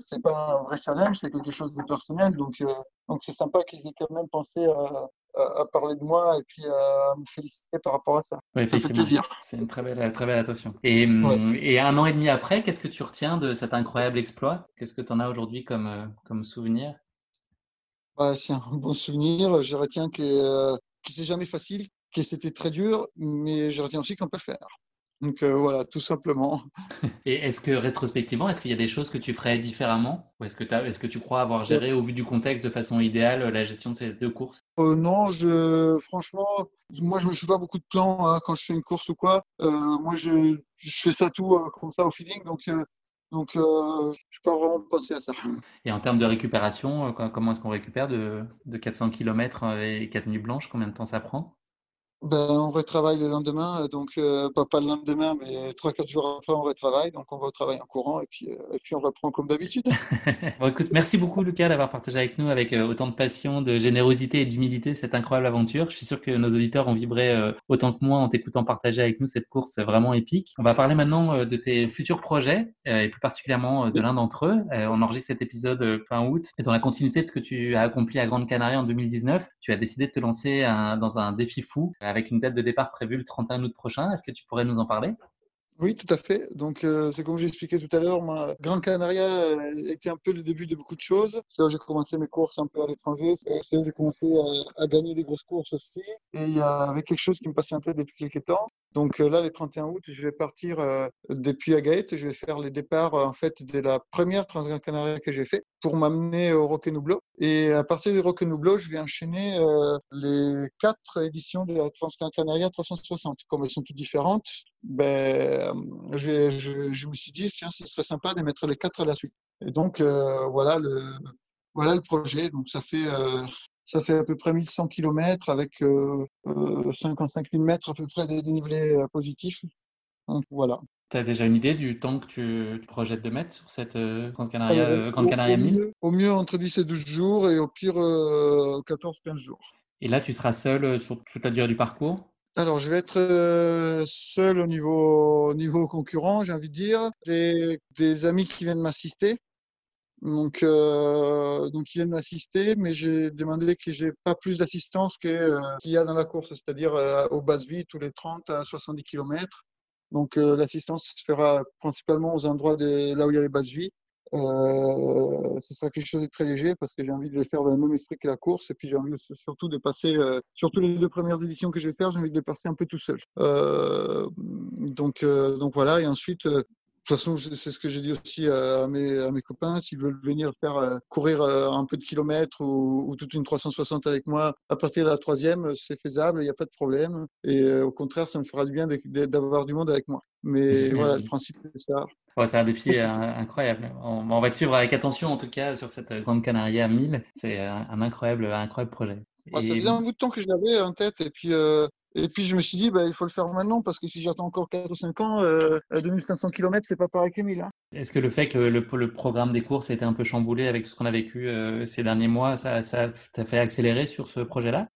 c'est pas un vrai challenge, c'est quelque chose de personnel. Donc, donc c'est sympa qu'ils aient quand même pensé à, à, à parler de moi et puis à me féliciter par rapport à ça. Oui, Ça fait effectivement, plaisir. c'est une très belle, très belle attention. Et, Ouais. hum, et un an et demi après, qu'est-ce que tu retiens de cet incroyable exploit? Qu'est-ce que tu en as aujourd'hui comme, euh, comme souvenir? bah, C'est un bon souvenir. Je retiens que, euh, que c'est jamais facile, que c'était très dur, mais je retiens aussi qu'on peut le faire. Donc euh, voilà, tout simplement. [LAUGHS] Et est-ce que rétrospectivement, est-ce qu'il y a des choses que tu ferais différemment? Ou est-ce que, est que tu crois avoir géré au vu du contexte de façon idéale la gestion de ces deux courses? Euh, Non, je, franchement, moi je ne me fais pas beaucoup de plans hein, quand je fais une course ou quoi. Euh, moi je, je, fais ça tout euh, comme ça au feeling, donc, euh, donc je ne suis pas vraiment pensé à ça. Et en termes de récupération, comment est-ce qu'on récupère de, de 400 km et 4 nuits blanches Combien de temps ça prend? Ben, on retravaille le lendemain, euh, donc euh, pas, pas le lendemain, mais 3-4 jours après, on retravaille. Donc on va au travail en courant et puis, euh, et puis on reprend comme d'habitude. [LAUGHS] bon, merci beaucoup Lucas d'avoir partagé avec nous avec autant de passion, de générosité et d'humilité cette incroyable aventure. Je suis sûr que nos auditeurs ont vibré autant que moi en t'écoutant partager avec nous cette course vraiment épique. On va parler maintenant de tes futurs projets et plus particulièrement de l'un d'entre eux. on enregistre cet épisode fin août et dans la continuité de ce que tu as accompli à Grande Canaria en 2019, tu as décidé de te lancer dans un défi fou une date de départ prévue le 31 août prochain. Est-ce que tu pourrais nous en parler? Oui, tout à fait. Donc, euh, c'est comme j'ai expliqué tout à l'heure, ma Grand Canaria euh, était un peu le début de beaucoup de choses. C'est là où j'ai commencé mes courses un peu à l'étranger. C'est là où j'ai commencé à, à, gagner des grosses courses aussi. Et il y avait quelque chose qui me passait en tête depuis quelques temps. Donc euh, là, le 31 août, je vais partir euh, depuis Agaete. Je vais faire les départs euh, en fait de la première Transgran Canaria que j'ai fait pour m'amener au Roquenublo. Et à partir du Roquenublo, je vais enchaîner les quatre éditions de la Transgran Canaria 360. Comme elles sont toutes différentes, ben, je, me suis dit, tiens, ce serait sympa de mettre les quatre à la suite. Et donc voilà le voilà le projet. Donc ça fait ça fait à peu près 1100 km avec euh, euh, 55 000 mètres à peu près des dénivelés euh, positifs. Donc voilà. Tu as déjà une idée du temps que tu te projettes de mettre sur cette euh, Canaria, euh, Grande Canaria 1000 au mieux, au mieux, entre 10 et 12 jours et au pire 14-15 jours. Et là, tu seras seul sur toute la durée du parcours? Alors, je vais être seul au niveau, au niveau concurrent, j'ai envie de dire. J'ai des amis qui viennent m'assister. Donc, euh, donc ils viennent m'assister, mais j'ai demandé que j'ai pas plus d'assistance euh, qu'il y a dans la course, c'est-à-dire euh, aux bases vies tous les 30 à 70 km. Donc euh, l'assistance se fera principalement aux endroits de, là où il y a les bases vies. Euh, ce sera quelque chose de très léger parce que j'ai envie de les faire dans le même esprit que la course et puis j'ai envie surtout de passer, euh, surtout les deux premières éditions que je vais faire, j'ai envie de les passer un peu tout seul. Euh, donc, donc voilà, et ensuite toute façon, c'est ce que j'ai dit aussi à mes, à mes copains. S'ils veulent venir faire euh, courir euh, un peu de kilomètres ou, ou, toute une 360 avec moi à partir de la troisième, c'est faisable, il n'y a pas de problème. Et euh, au contraire, ça me fera du bien d'avoir du monde avec moi. Mais [LAUGHS] voilà, le principe, c'est ça. Ouais, c'est un défi incroyable. On, on, va te suivre avec attention, en tout cas, sur cette Grande Canaria 1000. C'est un, un, incroyable, incroyable projet. Ouais, ça faisait un bout de temps que je l'avais en tête. Et puis, euh, et puis je me suis dit, bah, il faut le faire maintenant parce que si j'attends encore 4 ou 5 ans, euh, 2500 km, c'est pas pareil que 1000. Hein. Est-ce que le fait que le, le, programme des courses a été un peu chamboulé avec ce qu'on a vécu euh, ces derniers mois, ça, ça t'a fait accélérer sur ce projet-là?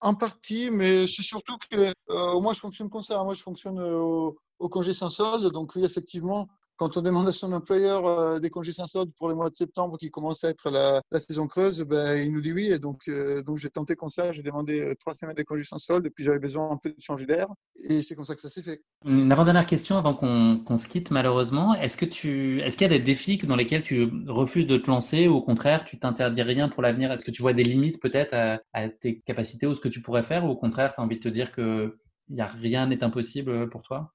En partie, mais c'est surtout que euh, moi je fonctionne comme ça. Moi je fonctionne euh, au, au congé sans solde. Donc oui, effectivement, quand on demande à son employeur euh, des congés sans solde pour le mois de septembre qui commence à être la, saison creuse, ben, il nous dit oui. Et donc, euh, donc j'ai tenté comme ça. J'ai demandé euh, trois semaines de congés sans solde et puis j'avais besoin un peu de changer d'air. Et c'est comme ça que ça s'est fait. Une avant-dernière question avant qu'on qu se quitte malheureusement. Est-ce que tu, est-ce qu'il y a des défis dans lesquels tu refuses de te lancer ou au contraire tu t'interdis rien pour l'avenir? Est-ce que tu vois des limites peut-être à, à, tes capacités ou ce que tu pourrais faire ou au contraire tu as envie de te dire que y a rien n'est impossible pour toi?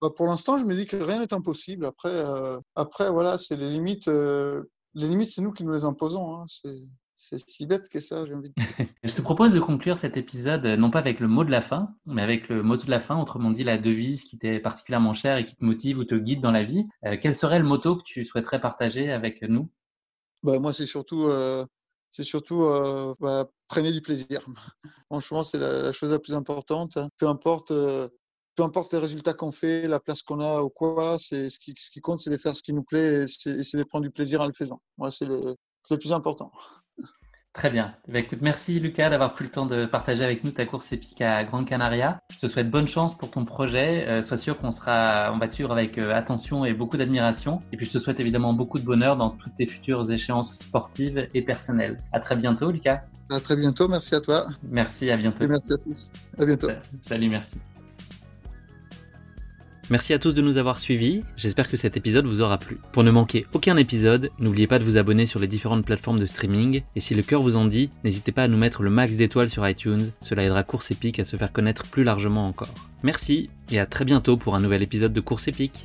Bah pour l'instant, je me dis que rien n'est impossible. Après, euh, après voilà, c'est les limites. Euh, les limites, c'est nous qui nous les imposons. Hein. C'est si bête que ça, j'ai envie de [LAUGHS] je te propose de conclure cet épisode non pas avec le mot de la fin, mais avec le mot de la fin, autrement dit la devise qui t'est particulièrement chère et qui te motive ou te guide dans la vie. Euh, quel serait le motto que tu souhaiterais partager avec nous? Bah, Moi, c'est surtout, euh, c'est surtout euh, bah, prenez du plaisir. [LAUGHS] Franchement, c'est la, la, chose la plus importante. Peu importe peu importe les résultats qu'on fait, la place qu'on a ou quoi, c'est ce qui, ce qui compte, c'est de faire ce qui nous plaît et c'est de prendre du plaisir en le faisant. Moi, c'est le, le plus important. Très bien. Bah, écoute, merci Lucas d'avoir pris le temps de partager avec nous ta course épique à Grande Canaria. Je te souhaite bonne chance pour ton projet. Euh, sois sûr qu'on sera, te suivre avec euh, attention et beaucoup d'admiration. Et puis je te souhaite évidemment beaucoup de bonheur dans toutes tes futures échéances sportives et personnelles. À très bientôt, Lucas. À très bientôt. Merci à toi. Merci. À bientôt. Et merci à tous. À bientôt. Salut. Merci. Merci à tous de nous avoir suivis, j'espère que cet épisode vous aura plu. Pour ne manquer aucun épisode, n'oubliez pas de vous abonner sur les différentes plateformes de streaming, et si le cœur vous en dit, n'hésitez pas à nous mettre le max d'étoiles sur iTunes, cela aidera Course Épique à se faire connaître plus largement encore. Merci, et à très bientôt pour un nouvel épisode de Course Épique.